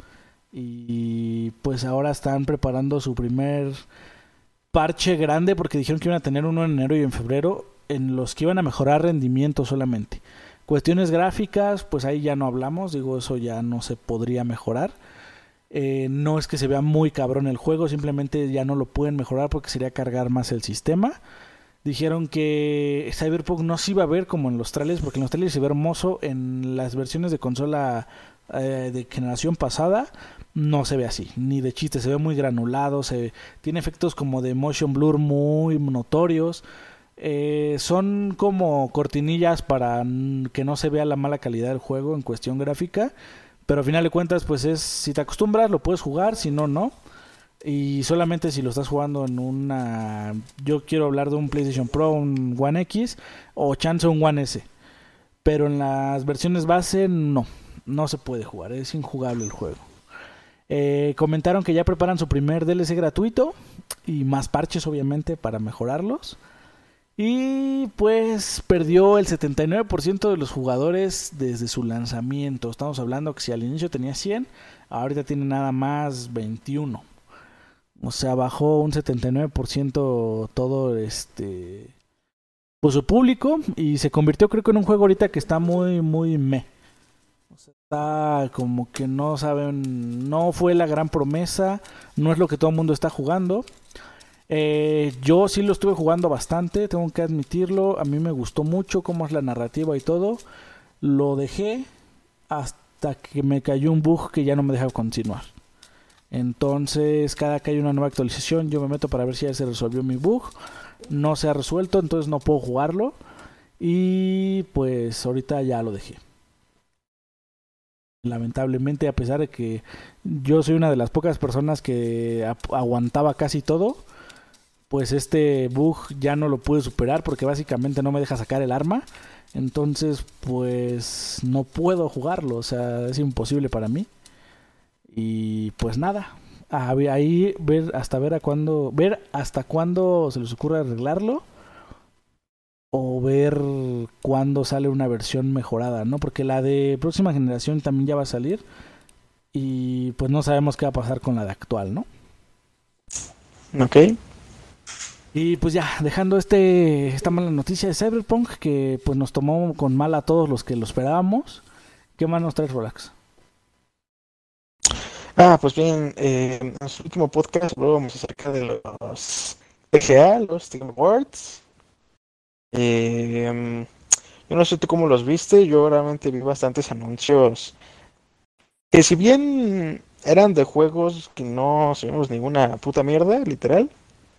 y pues ahora están preparando su primer parche grande porque dijeron que iban a tener uno en enero y en febrero en los que iban a mejorar rendimiento solamente. Cuestiones gráficas, pues ahí ya no hablamos, digo, eso ya no se podría mejorar. Eh, no es que se vea muy cabrón el juego, simplemente ya no lo pueden mejorar porque sería cargar más el sistema dijeron que Cyberpunk no se iba a ver como en los trailers, porque en los trailers se ve hermoso, en las versiones de consola eh, de generación pasada no se ve así, ni de chiste, se ve muy granulado, se tiene efectos como de motion blur muy notorios. Eh, son como cortinillas para que no se vea la mala calidad del juego en cuestión gráfica, pero al final de cuentas pues es si te acostumbras lo puedes jugar, si no no. Y solamente si lo estás jugando en una. Yo quiero hablar de un PlayStation Pro, un One X o chance un One S. Pero en las versiones base, no. No se puede jugar. Es injugable el juego. Eh, comentaron que ya preparan su primer DLC gratuito. Y más parches, obviamente, para mejorarlos. Y pues perdió el 79% de los jugadores desde su lanzamiento. Estamos hablando que si al inicio tenía 100, ahorita tiene nada más 21. O sea, bajó un 79% todo este pues su público y se convirtió creo que en un juego ahorita que está muy muy me. Como que no saben, no fue la gran promesa, no es lo que todo el mundo está jugando. Eh, yo sí lo estuve jugando bastante, tengo que admitirlo. A mí me gustó mucho cómo es la narrativa y todo. Lo dejé hasta que me cayó un bug que ya no me deja continuar. Entonces, cada que hay una nueva actualización, yo me meto para ver si ya se resolvió mi bug. No se ha resuelto, entonces no puedo jugarlo. Y pues ahorita ya lo dejé. Lamentablemente, a pesar de que yo soy una de las pocas personas que aguantaba casi todo, pues este bug ya no lo pude superar porque básicamente no me deja sacar el arma. Entonces, pues no puedo jugarlo, o sea, es imposible para mí. Y pues nada, ahí ver hasta ver a cuándo, ver hasta cuándo se les ocurre arreglarlo o ver cuándo sale una versión mejorada, ¿no? Porque la de próxima generación también ya va a salir y pues no sabemos qué va a pasar con la de actual, ¿no? Ok. Y pues ya, dejando este esta mala noticia de Cyberpunk que pues nos tomó con mal a todos los que lo esperábamos. ¿Qué más nos trae Relax? Ah, pues bien, eh, en nuestro último podcast hablábamos acerca de los TGA, los Team Awards. Eh, yo no sé tú cómo los viste, yo realmente vi bastantes anuncios que si bien eran de juegos que no sabemos ninguna puta mierda, literal.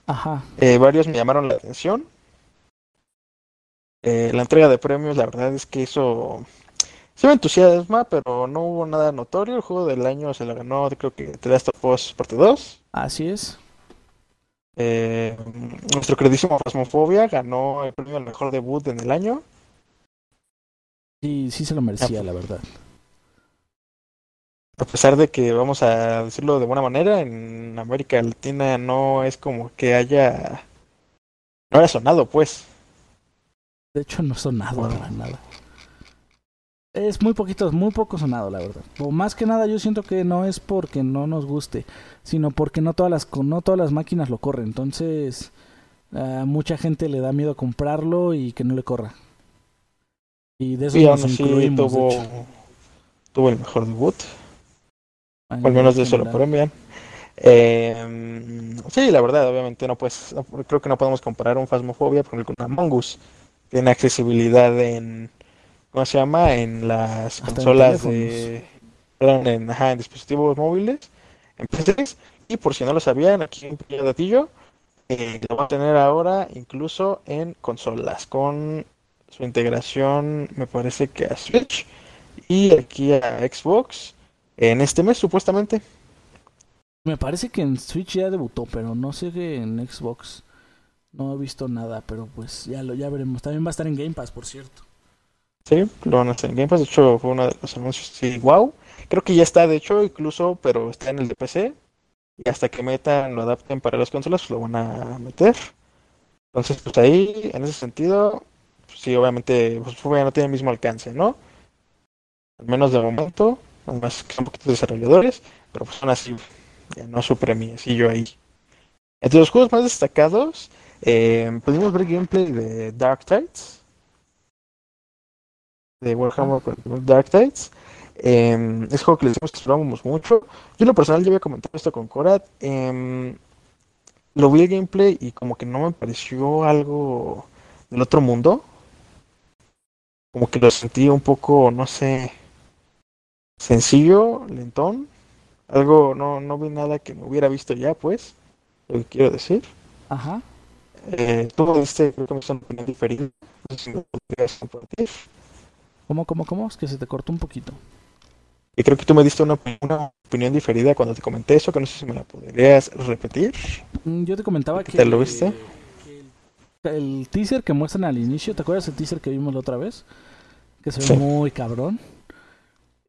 Ajá. Eh, varios me llamaron la atención. Eh, la entrega de premios, la verdad es que eso se me entusiasma, pero no hubo nada notorio. El juego del año se lo ganó, creo que The Last of Us Parte 2. Así es. Eh, nuestro queridísimo Phasmophobia ganó el premio al mejor debut en el año. Sí, sí se lo merecía, la verdad. A pesar de que, vamos a decirlo de buena manera, en América Latina no es como que haya... No haya sonado, pues. De hecho, no sonado nada. Es muy poquito, muy poco sonado, la verdad. O más que nada, yo siento que no es porque no nos guste, sino porque no todas las, no todas las máquinas lo corren. Entonces, a mucha gente le da miedo comprarlo y que no le corra. Y de eso nos incluimos, tuvo, tuvo el mejor debut. al menos de eso lo premian. Eh, sí, la verdad, obviamente no pues creo que no podemos comparar un Phasmophobia con el con Among Us. Tiene accesibilidad en ¿cómo se llama? En las consolas de. Perdón, en, ajá, en dispositivos móviles, en PCs. Y por si no lo sabían, aquí un pequeño datillo, eh, lo va a tener ahora incluso en consolas, con su integración, me parece que a Switch y aquí a Xbox en este mes, supuestamente. Me parece que en Switch ya debutó, pero no sé que en Xbox no he visto nada, pero pues ya lo ya veremos. También va a estar en Game Pass, por cierto. Sí, lo van a hacer en Game Pass. De hecho, fue uno de los anuncios. Sí, wow. Creo que ya está, de hecho, incluso, pero está en el de PC. Y hasta que metan, lo adapten para las consolas, lo van a meter. Entonces, pues ahí, en ese sentido, pues, sí, obviamente, pues no tiene el mismo alcance, ¿no? Al menos de momento, además que son poquitos desarrolladores, pero pues son así, ya no su yo ahí. Entre los juegos más destacados, eh, pudimos ver gameplay de Dark Tides de Warhammer Dark Tides. Eh, es juego que les decimos que esperábamos mucho. Yo en lo personal ya había comentado esto con Korat. Em, lo vi el gameplay y como que no me pareció algo del otro mundo. Como que lo sentí un poco, no sé, sencillo, lentón. Algo, no, no vi nada que me hubiera visto ya, pues, lo que quiero decir. Ajá. Eh, todo este creo que me una opinión diferente. No sé si me podrías compartir. ¿Cómo, cómo, cómo? Es que se te cortó un poquito. Y creo que tú me diste una, opinión diferida cuando te comenté eso, que no sé si me la podrías repetir. Mm, yo te comentaba que... ¿Te lo viste? el, teaser que muestran al inicio, ¿te acuerdas el teaser que vimos la otra vez? Que se ve muy cabrón.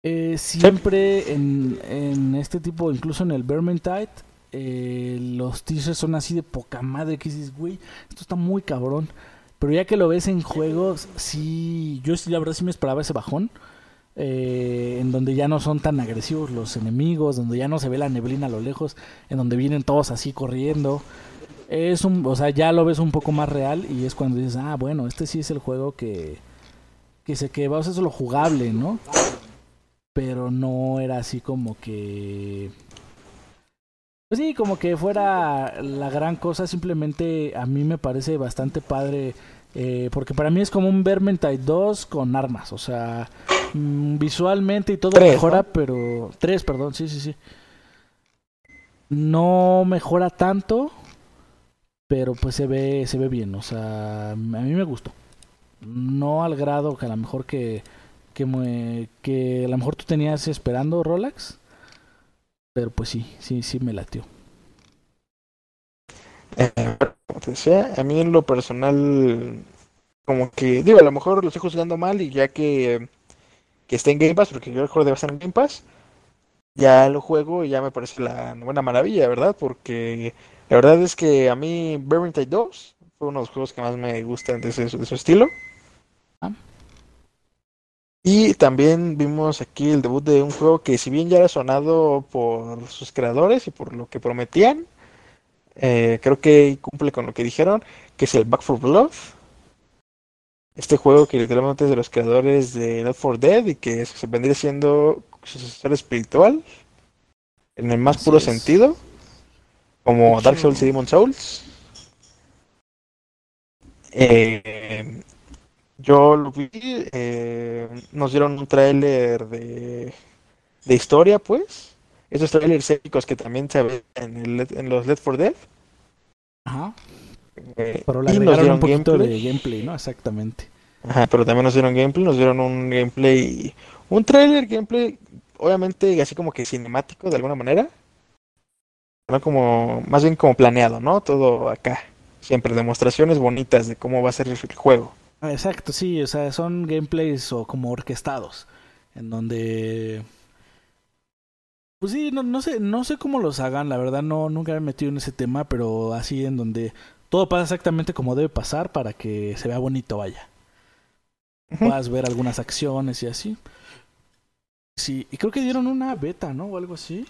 Eh, siempre en, en, este tipo, incluso en el Vermintide, eh, los teasers son así de poca madre que dices, güey, esto está muy cabrón. Pero ya que lo ves en juegos, sí, yo la verdad sí me esperaba ese bajón. Eh, en donde ya no son tan agresivos los enemigos, donde ya no se ve la neblina a lo lejos, en donde vienen todos así corriendo. Es un, o sea, ya lo ves un poco más real y es cuando dices, ah, bueno, este sí es el juego que, que se que va a ser lo jugable, ¿no? Pero no era así como que pues sí, como que fuera la gran cosa, simplemente a mí me parece bastante padre, eh, porque para mí es como un Vermintide 2 con armas, o sea, mm, visualmente y todo mejora, pero... Tres, perdón, sí, sí, sí. No mejora tanto, pero pues se ve, se ve bien, o sea, a mí me gustó. No al grado que a lo mejor que, que, que a lo mejor tú tenías esperando, Rolex pero pues sí, sí, sí me latió. Eh, como te decía, a mí en lo personal como que, digo, a lo mejor lo estoy juzgando mal y ya que, que esté en Game Pass, porque yo el juego debe estar en Game Pass, ya lo juego y ya me parece la buena maravilla, ¿verdad? Porque la verdad es que a mí Vermintide 2 fue uno de los juegos que más me gustan de, de su estilo. Ah. Y también vimos aquí el debut de un juego que si bien ya era sonado por sus creadores y por lo que prometían, eh, creo que cumple con lo que dijeron, que es el Back for Blood. Este juego que literalmente es de los creadores de Left 4 Dead y que se vendría siendo sucesor espiritual en el más puro sentido, como Dark Souls y Demon Souls. Eh, yo lo vi, eh, nos dieron un tráiler de, de historia, pues. Esos trailers épicos que también se ven en, en los Left 4 Dead. Ajá. Eh, pero le agregaron un poquito de gameplay, ¿no? Exactamente. Ajá, pero también nos dieron gameplay, nos dieron un gameplay, un trailer gameplay, obviamente así como que cinemático de alguna manera. No como, más bien como planeado, ¿no? Todo acá. Siempre demostraciones bonitas de cómo va a ser el juego. Exacto, sí, o sea, son gameplays o como orquestados, en donde pues sí, no, no sé, no sé cómo los hagan, la verdad no nunca me he metido en ese tema, pero así en donde todo pasa exactamente como debe pasar para que se vea bonito, vaya. Puedas ver algunas acciones y así. Sí, y creo que dieron una beta, ¿no? O algo así.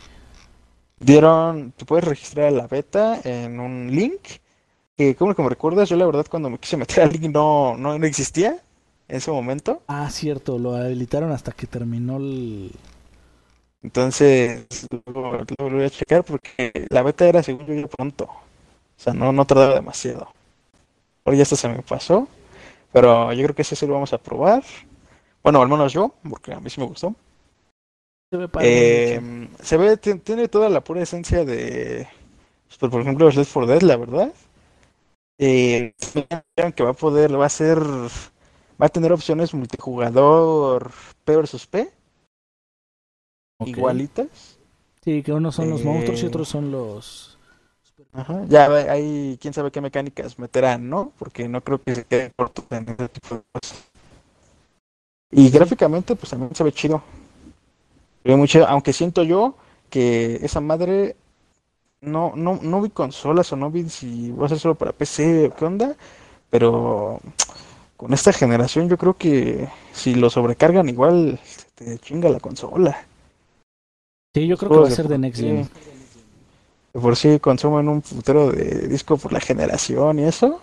Dieron, te puedes registrar la beta en un link. Que como que me recuerdas, yo la verdad cuando me quise meter [laughs] al link no, no, no existía en ese momento. Ah, cierto, lo habilitaron hasta que terminó el, entonces, lo, voy a checar porque la beta era según yo pronto. O sea, no, no tardaba demasiado. Ahora ya esto se me pasó. Pero yo creo que ese sí lo vamos a probar. Bueno, al menos yo, porque a mí sí me gustó. Se ve, eh, se ve tiene toda la pura esencia de, pues, por ejemplo, Left 4 Dead, la verdad. Eh, [laughs] que va a poder, va a ser, va a tener opciones multijugador P versus P igualitas. Sí, que unos son los monstruos y eh, otros son los... Ajá, ya hay quién sabe qué mecánicas meterán, ¿no? Porque no creo que se quede corto en ese tipo de cosas. Y gráficamente, pues también se ve chido. Se ve muy chido, aunque siento yo que esa madre no, no, no vi consolas o no vi si va a ser solo para PC o qué onda, pero con esta generación yo creo que si lo sobrecargan igual te chinga la consola. Sí, yo creo que va a ser de Next Gen. por sí consumen un futuro de disco por la generación y eso.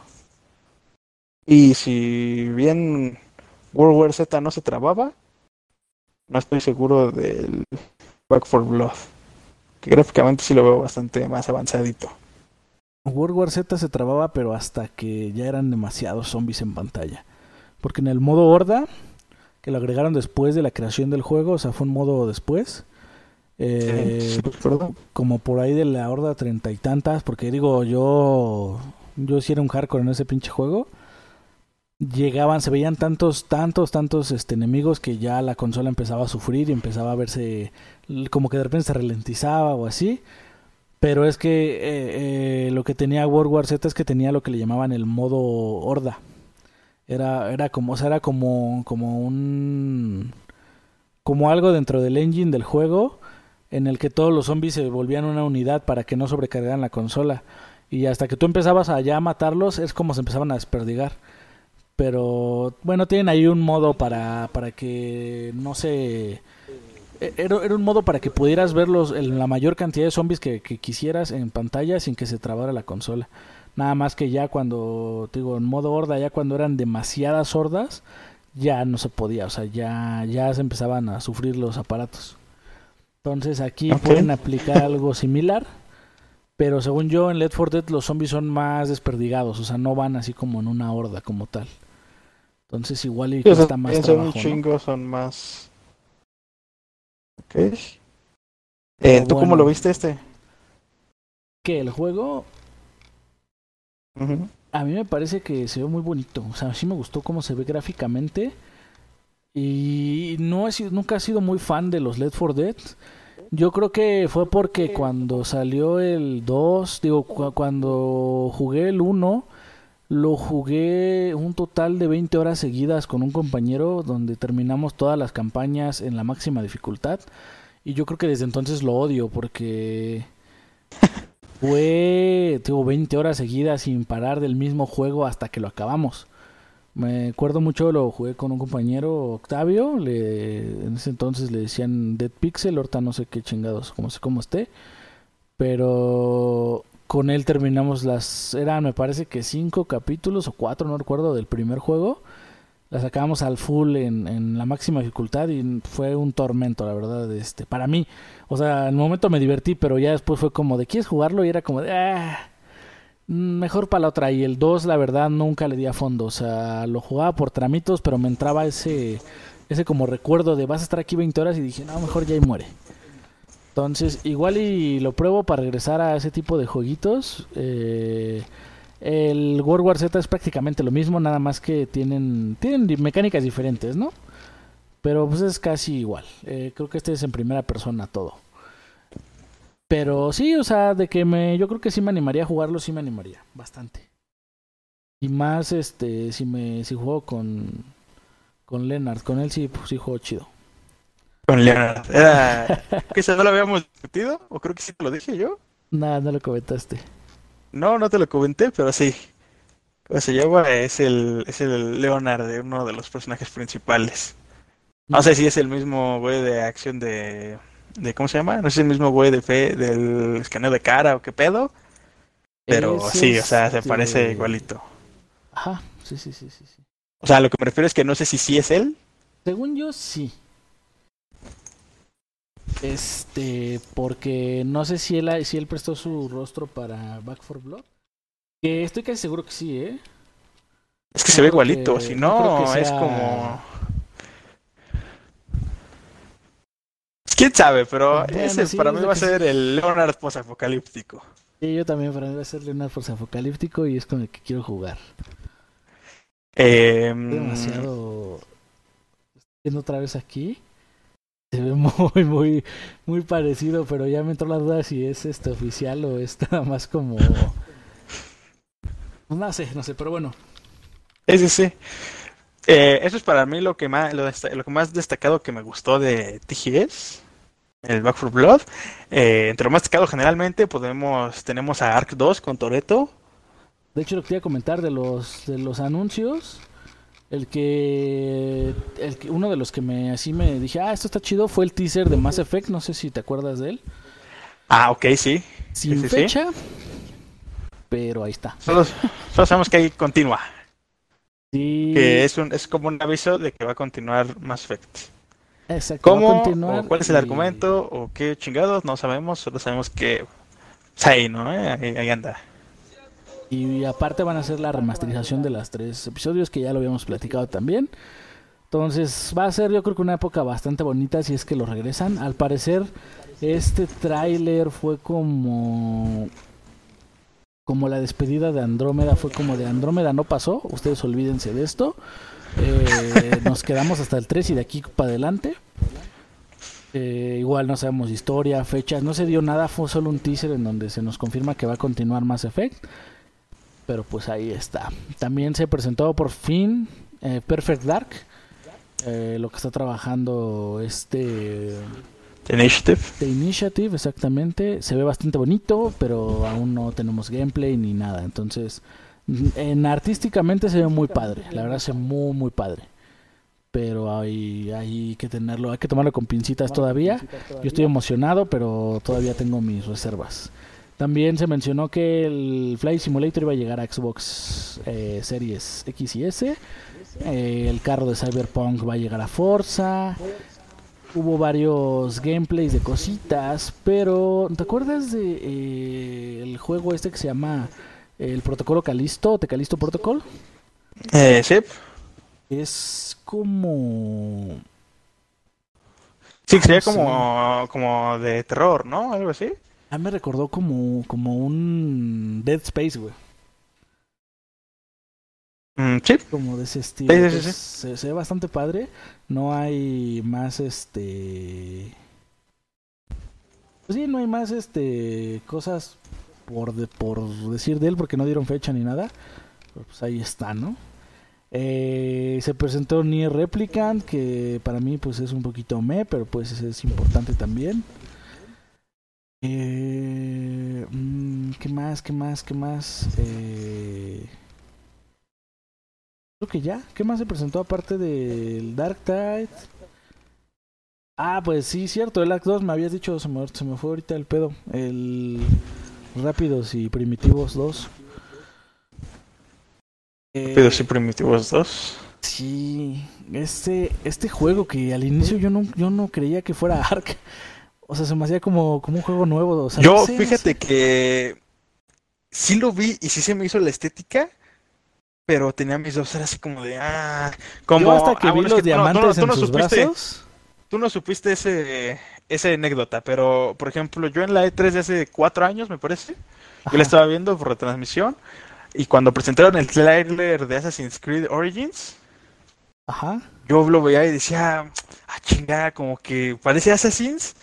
Y si bien World War Z no se trababa, no estoy seguro del Back for Blood. Que gráficamente sí lo veo bastante más avanzadito. World War Z se trababa, pero hasta que ya eran demasiados zombies en pantalla. Porque en el modo Horda, que lo agregaron después de la creación del juego, o sea, fue un modo después, eh, como por ahí de la horda treinta y tantas, porque digo, yo yo sí era un hardcore en ese pinche juego. Llegaban, se veían tantos, tantos, tantos este, enemigos que ya la consola empezaba a sufrir y empezaba a verse como que de repente se ralentizaba o así. Pero es que eh, eh, lo que tenía World War Z es que tenía lo que le llamaban el modo horda. Era, era como, o sea, era como, como un, como algo dentro del engine del juego en el que todos los zombies se volvían una unidad para que no sobrecargaran la consola. Y hasta que tú empezabas allá a matarlos es como se empezaban a desperdigar. Pero bueno, tienen ahí un modo para, para que no se... E, era, era, un modo para que pudieras verlos en la mayor cantidad de zombies que, quisieras en pantalla sin que se trabara la consola. Nada más que ya cuando, digo, en modo horda, ya cuando eran demasiadas hordas, ya no se podía, o sea, ya, ya se empezaban a sufrir los aparatos. Entonces aquí pueden aplicar algo similar. Pero según yo, en Left 4 Dead los zombies son más desperdigados. O sea, no van así como en una horda como tal. Entonces igual y está más trabajo, un son más... Ok. Eh, ¿Tú cómo lo viste este? Que el juego... A mí me parece que se ve muy bonito. O sea, sí me gustó cómo se ve gráficamente. Y no he sido, nunca he sido muy fan de los Left 4 Dead. Yo creo que fue porque cuando salió el 2, digo, cuando jugué el 1, Lo jugué un total de 20 horas seguidas con un compañero donde terminamos todas las campañas en la máxima dificultad. Y yo creo que desde entonces lo odio porque fue, tuvo 20 horas seguidas sin parar del mismo juego hasta que lo acabamos. Me acuerdo mucho, lo jugué con un compañero, Octavio, le, en ese entonces le decían Dead Pixel, ahorita no sé qué chingados, como sé cómo esté, pero con él terminamos las, eran me parece que cinco capítulos o cuatro, no recuerdo, del primer juego, las sacábamos al full en, la máxima dificultad y fue un tormento, la verdad, este, para mí, o sea, en un momento me divertí, pero ya después fue como de, ¿quieres jugarlo? Y era como de, ah mejor para la otra. Y el 2, la verdad, nunca le di a fondo. O sea, lo jugaba por tramitos, pero me entraba ese, ese como recuerdo de vas a estar aquí 20 horas y dije, no, mejor ya y muere. Entonces, igual y lo pruebo para regresar a ese tipo de jueguitos. Eh, el World War Z es prácticamente lo mismo, nada más que tienen, tienen mecánicas diferentes, ¿no? Pero pues es casi igual. Eh, creo que este es en primera persona todo. Pero sí, o sea, de que me, yo creo que sí me animaría a jugarlo, sí me animaría, bastante. Y más, este, si me, si juego con, con Leonard, con él sí, pues, sí juego chido. Con Leonard, [laughs] era, que eso no lo habíamos discutido, o creo que sí te lo dije yo. Nada, no lo comentaste. No, no te lo comenté, pero sí. ¿Cómo se llama? Es el, es el Leonard, de uno de los personajes principales. No sé si es el mismo güey de acción de de ¿cómo se llama? No sé si es el mismo güey de fe, del escaneo de cara o qué pedo. Pero sí, o sea, se parece igualito. Ajá, sí, sí, sí, sí, O sea, lo que me refiero es que no sé si sí es él. Según yo, sí. Este, porque no sé si él, si él prestó su rostro para Back for Blood. Que estoy casi seguro que sí, ¿eh? Es que se ve igualito, si no, es como... ¿Quién sabe? Pero ese para mí va a ser el Leonard posapocalíptico. Sí, yo también para mí va a ser Leonard posapocalíptico y es con el que quiero jugar. Eh, demasiado... Viendo otra vez aquí. Se ve [laughs] muy, muy, muy parecido, pero ya me entró la duda si es este oficial o es nada más como... No sé, no sé, pero bueno. Ese sí. Eh, eso es para mí lo que más lo, lo, que más destacado que me gustó de TGS el Back for Blood. Eh, entre lo más destacado generalmente podemos tenemos a Ark 2 con Toreto. De hecho, lo que quería comentar de los de los anuncios, el que, el que uno de los que me así me dije, "Ah, esto está chido" fue el teaser de Mass Effect, no sé si te acuerdas de él. Ah, ok, sí. Sin fecha. Pero ahí está. Solo, sabemos que ahí continúa. Sí. Que es, un, es como un aviso de que va a continuar Mass Effect. Exacto. ¿Cómo? O ¿Cuál es el argumento? ¿O qué chingados? No sabemos, solo sabemos que... Pues ahí, ¿no? Eh, ahí, anda. Y aparte van a hacer la remasterización de las tres episodios que ya lo habíamos platicado también. Entonces va a ser yo creo que una época bastante bonita si es que lo regresan. Al parecer este tráiler fue como como la despedida de Andrómeda fue como de Andrómeda no pasó, ustedes olvídense de esto. Eh, nos quedamos hasta el 3 y de aquí para adelante. Eh, igual no sabemos historia, fechas, no se dio nada, fue solo un teaser en donde se nos confirma que va a continuar Mass Effect. Pero pues ahí está. También se presentó por fin eh, Perfect Dark, lo que está trabajando este... The Initiative. The Initiative, exactamente. Se ve bastante bonito, pero aún no tenemos gameplay ni nada. Entonces, en artísticamente se ve muy padre, la verdad se ve muy muy padre. Pero hay, hay que tenerlo, hay que tomarlo con pincitas todavía. Yo estoy emocionado, pero todavía tengo mis reservas. También se mencionó que el Flight Simulator iba a llegar a Xbox eh, Series X y S. Eh, el carro de Cyberpunk va a llegar a Forza. Hubo varios gameplays de cositas, pero ¿te acuerdas de eh, el juego este que se llama el protocolo Calisto, ¿te Calisto Protocol? Eh, sí. Es como... Sí, sería como, como de terror, ¿no? Algo así. Ah, me recordó como, como un Dead Space, güey. Mm, sí. Como de ese estilo. Sí, sí, se, se, ve bastante padre. No hay más este. Pues sí, no hay más este cosas por, de, por decir de él, porque no dieron fecha ni nada. pues ahí está, ¿no? Eh, se presentó Nier Replicant, que para mí pues es un poquito me, pero pues es importante también. Eh, mm, ¿Qué más? ¿Qué más? ¿Qué más? Eh, creo que ya. ¿Qué más se presentó aparte del Dark Tide? Ah, pues sí, cierto. El Act 2 me habías dicho, se me, se me fue ahorita el pedo. El Rápidos y Primitivos 2. Rápidos y Primitivos 2. Sí, este, este juego que al inicio yo no, yo no creía que fuera Ark. O sea, se me hacía como, como un juego nuevo. yo, fíjate que sí lo vi y sí se me hizo la estética, pero tenía mis dos así como de ah, como hasta que ah, vi los diamantes en sus brazos. Tú no supiste ese esa anécdota, pero por ejemplo, yo en la E3 de hace cuatro años, me parece, yo la estaba viendo por retransmisión y cuando presentaron el trailer de Assassin's Creed Origins, Ajá. yo lo veía y decía, ah, chingada, como que parece Assassin's,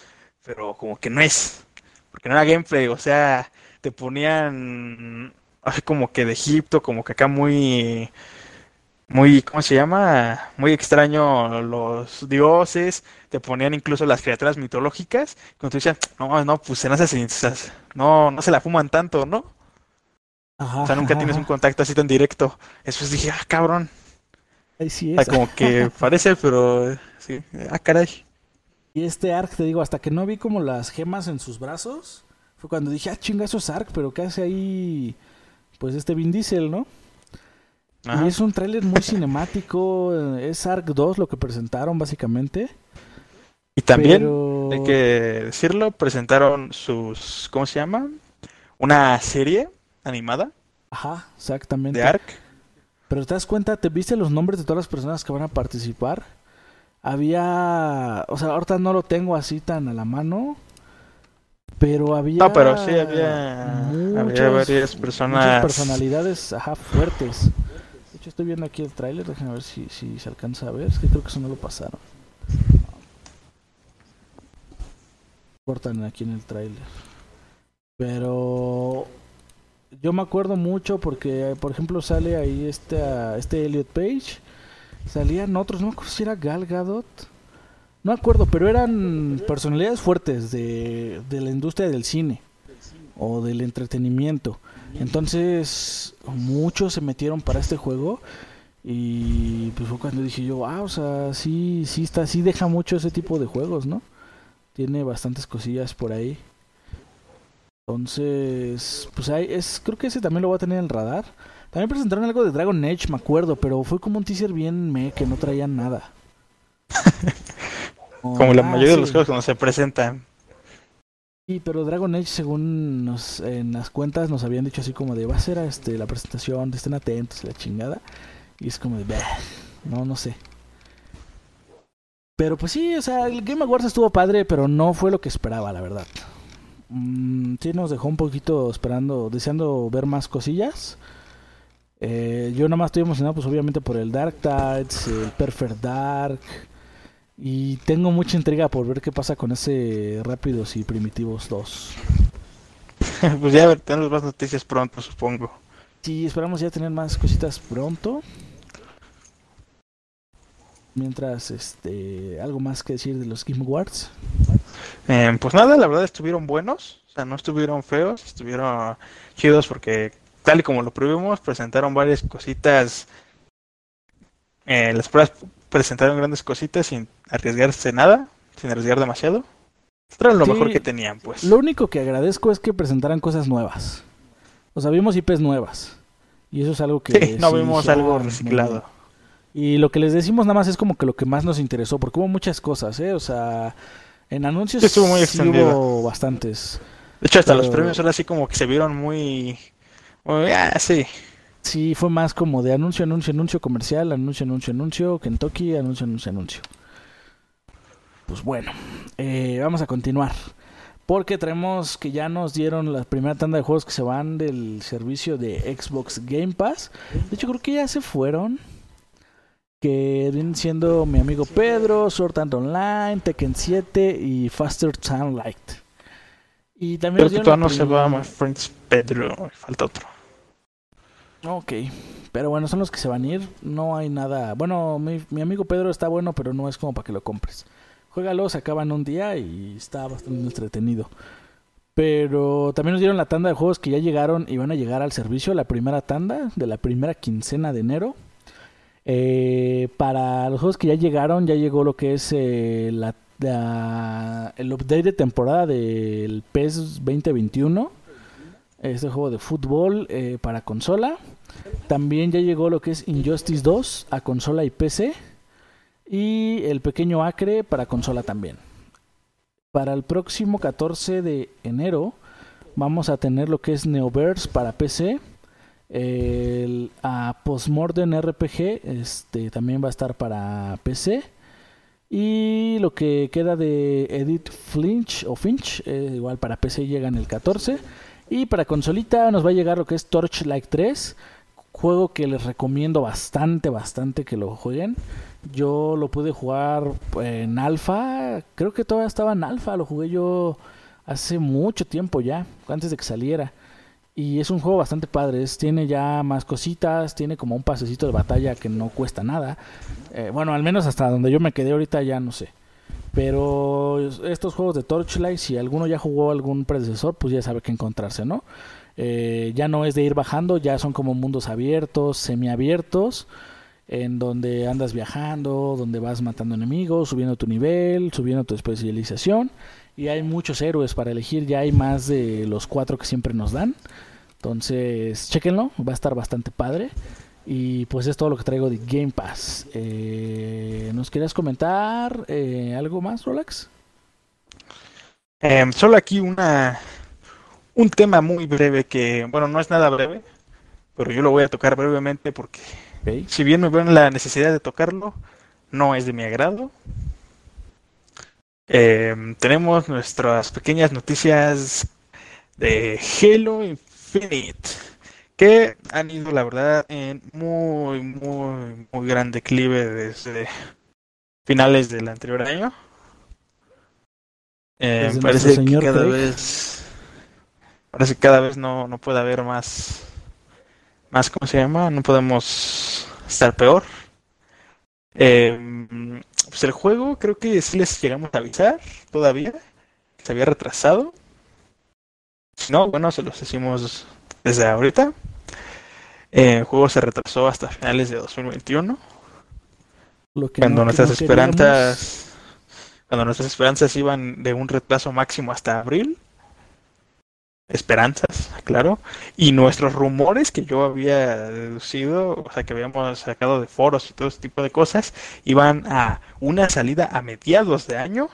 pero como que no es, porque no era gameplay, o sea, te ponían así como que de Egipto, como que acá muy muy, ¿cómo se llama? Muy extraño los dioses, te ponían incluso las criaturas mitológicas, cuando te decían, no, no, pues en esas, no, no se la fuman tanto, ¿no? o sea, nunca tienes un contacto así tan directo. Eso es, dije, ah, cabrón. Ahí sí es. como que [laughs] parece, pero sí, ah, caray. Y este Ark, te digo, hasta que no vi como las gemas en sus brazos, fue cuando dije, ah, chinga, eso es Ark, pero ¿qué hace ahí? Pues este Vin Diesel, ¿no? Y es un tráiler muy cinemático, eh, es Ark 2 lo que presentaron básicamente. Y también, hay que decirlo, presentaron sus, ¿cómo se llama? Una serie animada. Ajá, exactamente. De Ark. Pero te das cuenta, ¿te viste los nombres de todas las personas que van a participar? Había, o sea, ahorita no lo tengo así tan a la mano, pero había... No, pero sí había, había varias personas... Muchas personalidades, ajá, fuertes. Hecho, estoy viendo aquí el tráiler, déjenme ver si, si se alcanza a ver. Es que creo que eso no lo pasaron. Cortan aquí en el tráiler. Pero yo me acuerdo mucho porque, por ejemplo, sale ahí este, este Elliot Page. Salían otros, no me acuerdo si era Gal Gadot. No me acuerdo, pero eran personalidades fuertes de, de la industria del cine o del entretenimiento. Entonces, muchos se metieron para este juego. Y pues fue cuando dije yo, ah, o sea, sí, sí está, sí deja mucho ese tipo de juegos, ¿no? Tiene bastantes cosillas por ahí. Entonces, pues ahí es, creo que ese también lo voy a tener en el radar. También presentaron algo de Dragon Age, me acuerdo, pero fue como un teaser bien me, que no traía nada. [laughs] como la mayoría de los juegos cuando se presentan. Sí, pero Dragon Age, según en las cuentas, nos habían dicho así como de va a ser este, la presentación, estén atentos, la chingada. Y es como de, no, no sé. Pero pues sí, o sea, el Game Awards estuvo padre, pero no fue lo que esperaba, la verdad. Mm, sí, nos dejó un poquito esperando, deseando ver más cosillas. Eh, yo nada más estoy emocionado, pues obviamente por el Dark Tides, el Perfect Dark. Y tengo mucha intriga por ver qué pasa con ese Rápidos y Primitivos 2. [laughs] pues ya tenemos más noticias pronto, supongo. Sí, esperamos ya tener más cositas pronto. Mientras, este, algo más que decir de los Game Awards. Eh, pues nada, la verdad estuvieron buenos, o sea, no estuvieron feos, estuvieron chidos porque tal y como lo previmos, presentaron varias cositas. Eh, las pruebas presentaron grandes cositas sin arriesgarse nada, sin arriesgar demasiado. Era lo mejor que tenían, pues. Lo único que agradezco es que presentaran cosas nuevas. O sea, vimos IPs nuevas. Y eso es algo que... Sí, no vimos algo reciclado. Y lo que les decimos nada más es como que lo que más nos interesó, porque hubo muchas cosas, ¿eh? O sea, en anuncios estuvo muy sí hubo bastantes. De hecho, hasta los premios ahora así como que se vieron muy... muy ah, sí. Sí, fue más como de anuncio, anuncio, anuncio comercial, anuncio, anuncio, anuncio, Kentucky, anuncio, anuncio, anuncio. Pues bueno, eh, vamos a continuar. Porque traemos que ya nos dieron la primera tanda de juegos que se van del servicio de Xbox Game Pass. De hecho, creo que ya se fueron. Que vienen siendo mi amigo Pedro, Sword Art Online, Tekken 7 y Faster Sunlight. Y también. Creo que todavía no se va, my friends Pedro. Falta otro. Ok, pero bueno, son los que se van a ir. No hay nada. Bueno, mi, mi amigo Pedro está bueno, pero no es como para que lo compres. Juégalo, se acaba en un día y está bastante entretenido. Pero también nos dieron la tanda de juegos que ya llegaron y van a llegar al servicio, la primera tanda de la primera quincena de enero. Eh, para los juegos que ya llegaron, ya llegó lo que es eh, la, el update de temporada del PES 2021. Este juego de fútbol eh, para consola. También ya llegó lo que es Injustice 2 a consola y PC. Y el pequeño Acre para consola también. Para el próximo 14 de enero vamos a tener lo que es Neoverse para PC. El a Postmodern RPG este, también va a estar para PC. Y lo que queda de Edit Flinch o Finch, eh, igual para PC llega en el 14. Y para consolita nos va a llegar lo que es Torchlight 3. Juego que les recomiendo bastante, bastante que lo jueguen. Yo lo pude jugar en alfa, creo que todavía estaba en alfa, lo jugué yo hace mucho tiempo ya, antes de que saliera. Y es un juego bastante padre, tiene ya más cositas, tiene como un pasecito de batalla que no cuesta nada. Eh, bueno, al menos hasta donde yo me quedé ahorita ya no sé. Pero estos juegos de Torchlight, si alguno ya jugó algún predecesor, pues ya sabe qué encontrarse, ¿no? Eh, ya no es de ir bajando, ya son como mundos abiertos, semiabiertos en donde andas viajando, donde vas matando enemigos, subiendo tu nivel, subiendo tu especialización. Y hay muchos héroes para elegir, ya hay más de los cuatro que siempre nos dan. Entonces, chequenlo, va a estar bastante padre. Y pues es todo lo que traigo de Game Pass. Eh, ¿Nos querías comentar eh, algo más, Rolex? Em, solo aquí una un tema muy breve que, bueno, no es nada breve, pero yo lo voy a tocar brevemente porque si bien me veo en la necesidad de tocarlo, no es de mi agrado. Eh, tenemos nuestras pequeñas noticias de Halo Infinite que han ido, la verdad, en muy, muy, muy gran declive desde finales del anterior año. Eh, parece que cada vez parece que cada vez no, no puede haber más más, ¿cómo se llama? No podemos estar peor. Eh, pues el juego creo que sí les llegamos a avisar todavía. Se había retrasado. Si no, bueno, se los decimos desde ahorita. Eh, el juego se retrasó hasta finales de 2021. cuando nuestras esperanzas cuando nuestras esperanzas iban de un retraso máximo hasta abril esperanzas, claro, y nuestros rumores que yo había deducido, o sea, que habíamos sacado de foros y todo ese tipo de cosas, iban a una salida a mediados de año.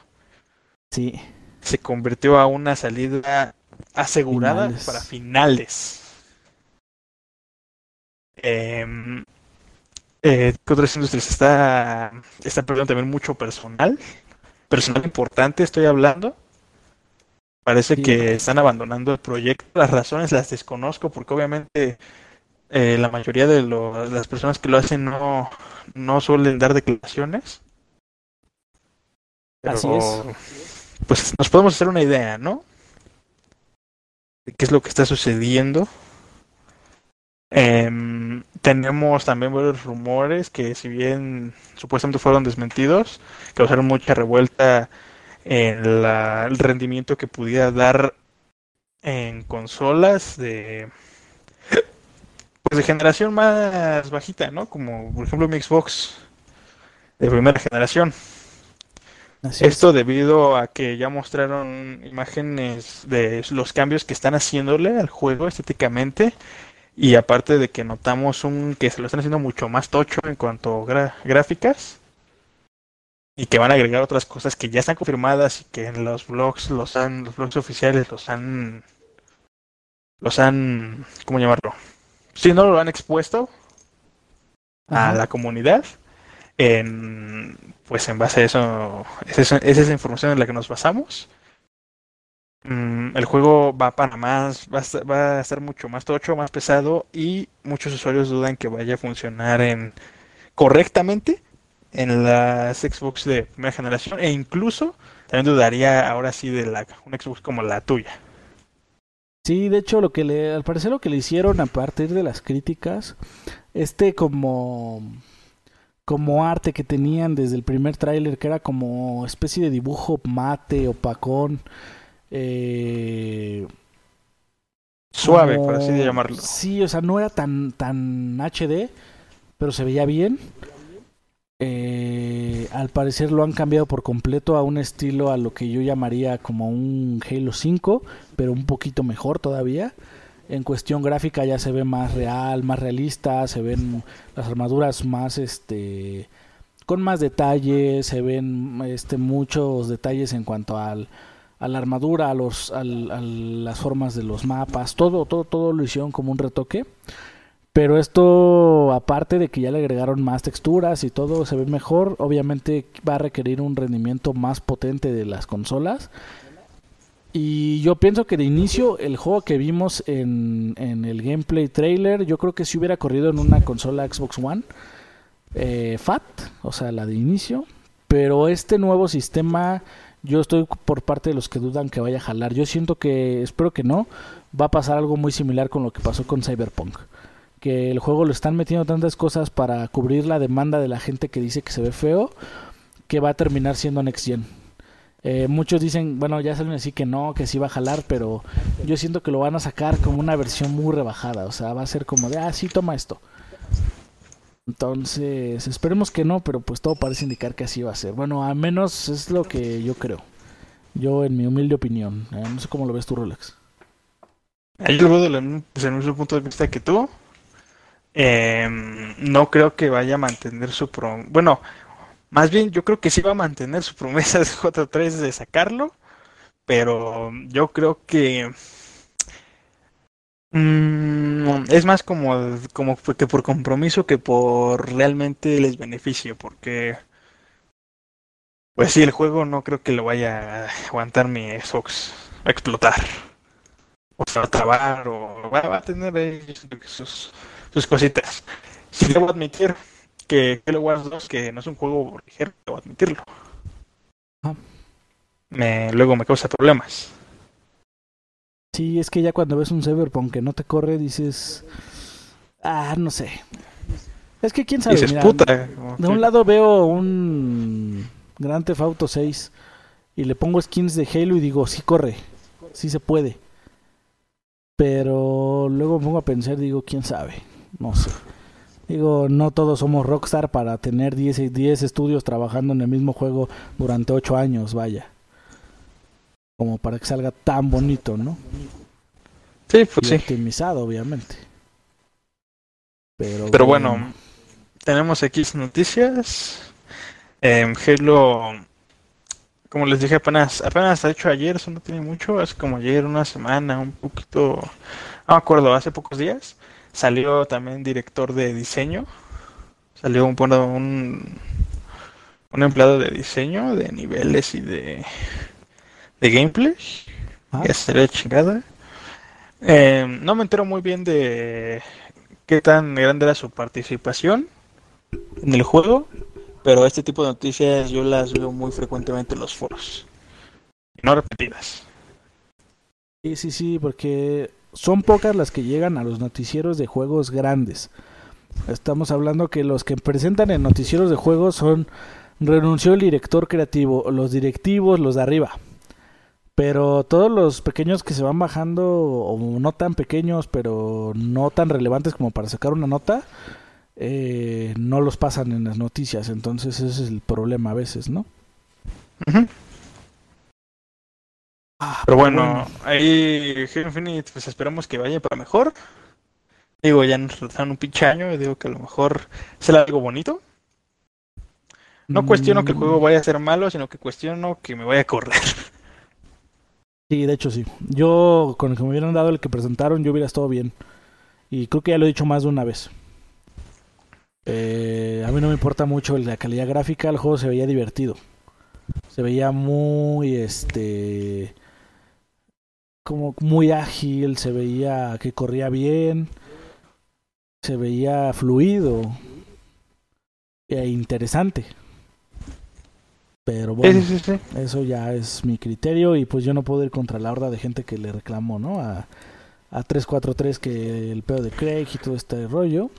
Sí. Se convirtió a una salida asegurada para finales. Eh, eh, otras industrias está, está perdiendo también mucho personal, personal importante estoy hablando Parece que están abandonando el proyecto. Las razones las desconozco porque obviamente eh, la mayoría de, las personas que lo hacen no, no suelen dar declaraciones. Así es. Pues nos podemos hacer una idea, ¿no? De qué es lo que está sucediendo. Em, tenemos también varios rumores que si bien supuestamente fueron desmentidos, causaron mucha revuelta en el rendimiento que pudiera dar en consolas de pues de generación más bajita, ¿no? Como por ejemplo mi Xbox de primera generación. Esto debido a que ya mostraron imágenes de los cambios que están haciéndole al juego estéticamente y aparte de que notamos un que se lo están haciendo mucho más tocho en cuanto a gráficas y que van a agregar otras cosas que ya están confirmadas y que en los blogs los han los blogs oficiales los han los han cómo llamarlo si no lo han expuesto a la comunidad en pues en base a eso es, esa, es esa información en la que nos basamos el juego va para más va a, va a estar mucho más tocho más pesado y muchos usuarios dudan que vaya a funcionar en correctamente en las Xbox de primera generación e incluso también dudaría ahora sí de la, una Xbox como la tuya. Sí, de hecho, lo que le, al parecer lo que le hicieron a partir de las críticas, este como como arte que tenían desde el primer tráiler, que era como especie de dibujo mate, opacón, eh, suave, por así llamarlo. Sí, o sea, no era tan tan HD, pero se veía bien. Eh, al parecer lo han cambiado por completo a un estilo a lo que yo llamaría como un Halo 5, pero un poquito mejor todavía. En cuestión gráfica ya se ve más real, más realista, se ven las armaduras más este con más detalles, se ven este muchos detalles en cuanto al a la armadura, a los a las formas de los mapas, todo todo todo lo hicieron como un retoque. Pero esto, aparte de que ya le agregaron más texturas y todo se ve mejor, obviamente va a requerir un rendimiento más potente de las consolas. Y yo pienso que de inicio el juego que vimos en, el gameplay trailer, yo creo que si hubiera corrido en una consola Xbox One eh, FAT, o sea, la de inicio. Pero este nuevo sistema, yo estoy por parte de los que dudan que vaya a jalar. Yo siento que, espero que no, va a pasar algo muy similar con lo que pasó con Cyberpunk que el juego lo están metiendo tantas cosas para cubrir la demanda de la gente que dice que se ve feo, que va a terminar siendo Next Gen. Eh, muchos dicen, bueno, ya salen así que no, que sí va a jalar, pero yo siento que lo van a sacar como una versión muy rebajada, o sea, va a ser como de, ah, sí, toma esto. Entonces, esperemos que no, pero pues todo parece indicar que así va a ser. Bueno, al menos es lo que yo creo. Yo, en mi humilde opinión. Eh, no sé cómo lo ves tú, Rolex. Yo lo veo desde el mismo punto de vista que tú. Eh, no creo que vaya a mantener su promesa. Bueno, más bien yo creo que sí va a mantener su promesa de [laughs] J3 de sacarlo, pero yo creo que mm, es más como, como que por compromiso que por realmente les beneficio, porque pues sí, el juego no creo que lo vaya a aguantar mi Xbox a explotar. O sea, a trabar, o va, a tener sus sus cositas. Si debo admitir que Halo Wars 2, que no es un juego ligero, debo admitirlo. Me, luego me causa problemas. Sí, es que ya cuando ves un Cyberpunk que no te corre, dices. Ah, no sé. Es que quién sabe. de un lado veo un Grand Theft Auto 6 y le pongo skins de Halo y digo, sí corre, sí se puede. Pero luego me pongo a pensar, digo, quién sabe no sé. Digo, no todos somos rockstar para tener 10, 10 estudios trabajando en el mismo juego durante 8 años, vaya. Como para que salga tan bonito, ¿no? Sí, pues sí. Optimizado, obviamente. Pero, Pero bueno, tenemos aquí noticias. Eh, Halo, como les dije apenas, apenas ha hecho ayer, eso no tiene mucho, hace como ayer, una semana, un poquito, no me acuerdo, hace pocos días Salió también director de diseño. Salió un, un, un empleado de diseño, de niveles y de, de gameplay. Ah. Ya se chingada. Em, no me entero muy bien de qué tan grande era su participación en el juego, pero este tipo de noticias yo las veo muy frecuentemente en los foros. no repetidas. Sí, sí, sí, porque son pocas las que llegan a los noticieros de juegos grandes. Estamos hablando que los que presentan en noticieros de juegos son renunció el director creativo, los directivos, los de arriba. Pero todos los pequeños que se van bajando, o no tan pequeños, pero no tan relevantes como para sacar una nota, eh, no los pasan en las noticias. Entonces ese es el problema a veces, ¿no? Ah, pero bueno, ahí Halo Infinite, pues esperamos que vaya para mejor. Digo, ya nos trataron un pinche año, digo que a lo mejor será algo bonito. No cuestiono que el juego vaya a ser malo, sino que cuestiono que me vaya a correr. Sí, de hecho sí. Yo, con el que me hubieran dado el que presentaron, yo hubiera estado bien. Y creo que ya lo he dicho más de una vez. Eh, a mí no me importa mucho la calidad gráfica, el juego se veía divertido. Se veía muy, este como muy ágil, se veía que corría bien, se veía fluido e interesante. Pero bueno, eso ya es mi criterio y pues yo no puedo ir contra la horda de gente que le reclamó, ¿no? A, a 343 que el pedo de Craig y todo este rollo.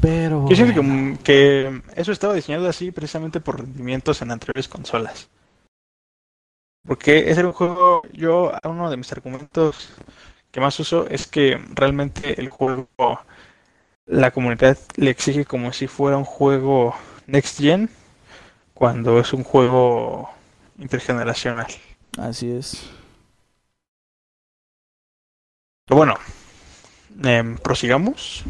Pero. Yo siento que, que, eso estaba diseñado así precisamente por rendimientos en anteriores consolas. Porque ese era un juego. Yo, uno de mis argumentos que más uso es que realmente el juego. La comunidad le exige como si fuera un juego Next Gen. Cuando es un juego intergeneracional. Así es. Pero bueno, eh, prosigamos.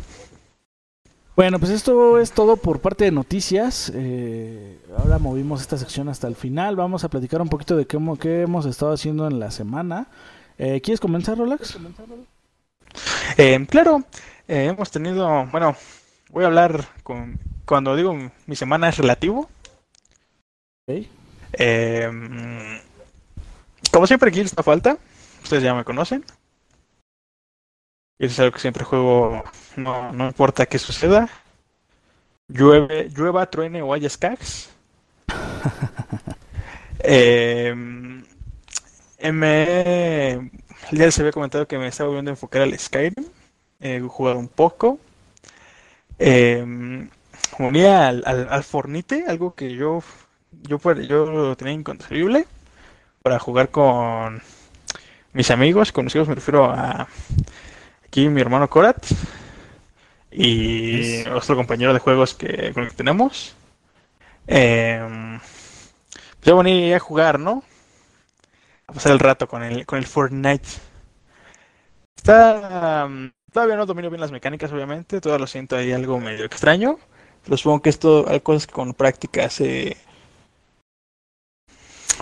Bueno, pues esto es todo por parte de noticias. Eh, ahora movimos esta sección hasta el final. Vamos a platicar un poquito de qué, qué hemos estado haciendo en la semana. Eh, ¿Quieres comenzar, Rolex? Eh, claro, eh, hemos tenido, bueno, voy a hablar con, cuando digo mi semana es relativo. Eh, como siempre, aquí está falta. Ustedes ya me conocen. Y es algo que siempre juego, no, no importa qué suceda. Llueve, llueva, truene o haya skags. [laughs] eh, me, ya les había comentado que me estaba volviendo a enfocar al Skyrim. He jugado un poco. Eh, unía al, al, al, Fornite, algo que yo, yo, yo lo tenía inconcebible para jugar con mis amigos. Conocidos me refiero a aquí mi hermano Korat y otro compañero de juegos que, con el que tenemos. Eh, pues yo venía a jugar, ¿no? A pasar el rato con el, con el Fortnite. Está. Um, todavía no domino bien las mecánicas, obviamente. Todavía lo siento ahí algo medio extraño. Pero supongo que esto hay cosas que con práctica se.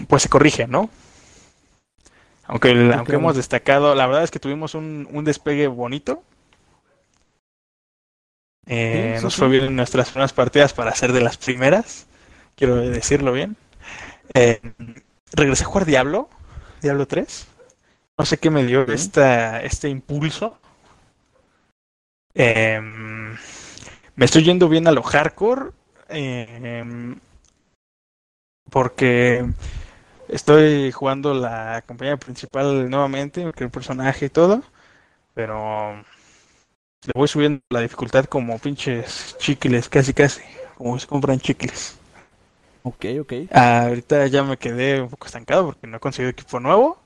Pues se corrige, ¿no? Aunque, el, aunque hemos destacado, la verdad es que tuvimos un, un despegue bonito. Eh, sí, nos sí, fue bien en nuestras primeras partidas para ser de las primeras. Quiero decirlo bien. Eh, regresé a jugar Diablo, Diablo 3. No sé qué me dio esta, este impulso. Eh, me estoy yendo bien a lo hardcore. porque estoy jugando la campaña principal nuevamente, el personaje y todo. Pero le voy subiendo la dificultad como pinches chicles, casi casi, como se compran chicles. Ok, ok. Ah, ahorita ya me quedé un poco estancado porque no he conseguido equipo nuevo.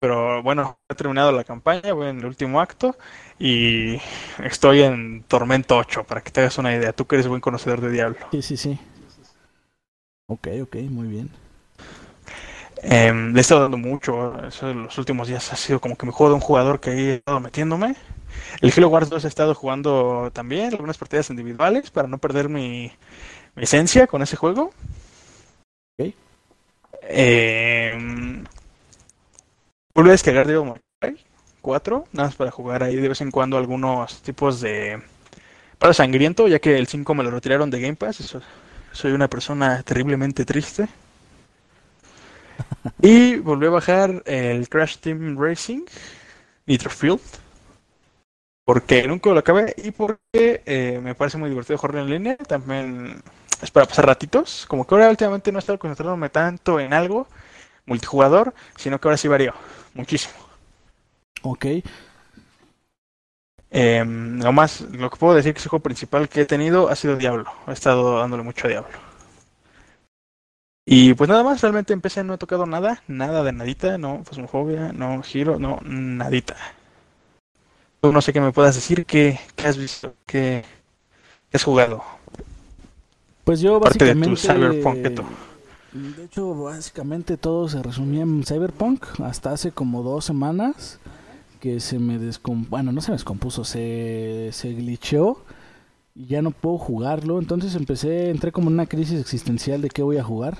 Pero bueno, he terminado la campaña, voy en el último acto y estoy en Tormento 8, para que te hagas una idea. Tú que eres buen conocedor de Diablo. Sí, sí, sí. Ok, ok, muy bien. Eh, le he estado dando mucho. Eso los últimos días ha sido como que me juego de un jugador que he estado metiéndome. El Halo Wars 2 he estado jugando también, algunas partidas individuales para no perder mi, mi esencia con ese juego. Okay. Eh, volví a descargar Devil May Cry 4, nada más para jugar ahí de vez en cuando algunos tipos de... Para sangriento, ya que el 5 me lo retiraron de Game Pass. Eso, soy una persona terriblemente triste. Y volví a bajar el Crash Team Racing Nitro Field. Porque nunca lo acabé y porque eh, me parece muy divertido jugar en línea. También es para pasar ratitos. Como que ahora últimamente no he estado concentrándome tanto en algo multijugador, sino que ahora sí varío muchísimo. Ok. Eh, lo más, lo que puedo decir que es el juego principal que he tenido ha sido Diablo. He estado dándole mucho a Diablo. Y pues nada más, realmente empecé, no he tocado nada, nada de nadita, no Fasmofobia, no Giro, no nadita. Tú no sé qué me puedas decir, qué, qué has visto, qué, qué, has jugado. Pues yo básicamente... de tu Cyberpunk, ¿qué De hecho, básicamente todo se resumía en Cyberpunk hasta hace como dos semanas que se me descompuso, bueno, no se me descompuso, se, se glitcheó y ya no puedo jugarlo. Entonces empecé, entré como en una crisis existencial de qué voy a jugar.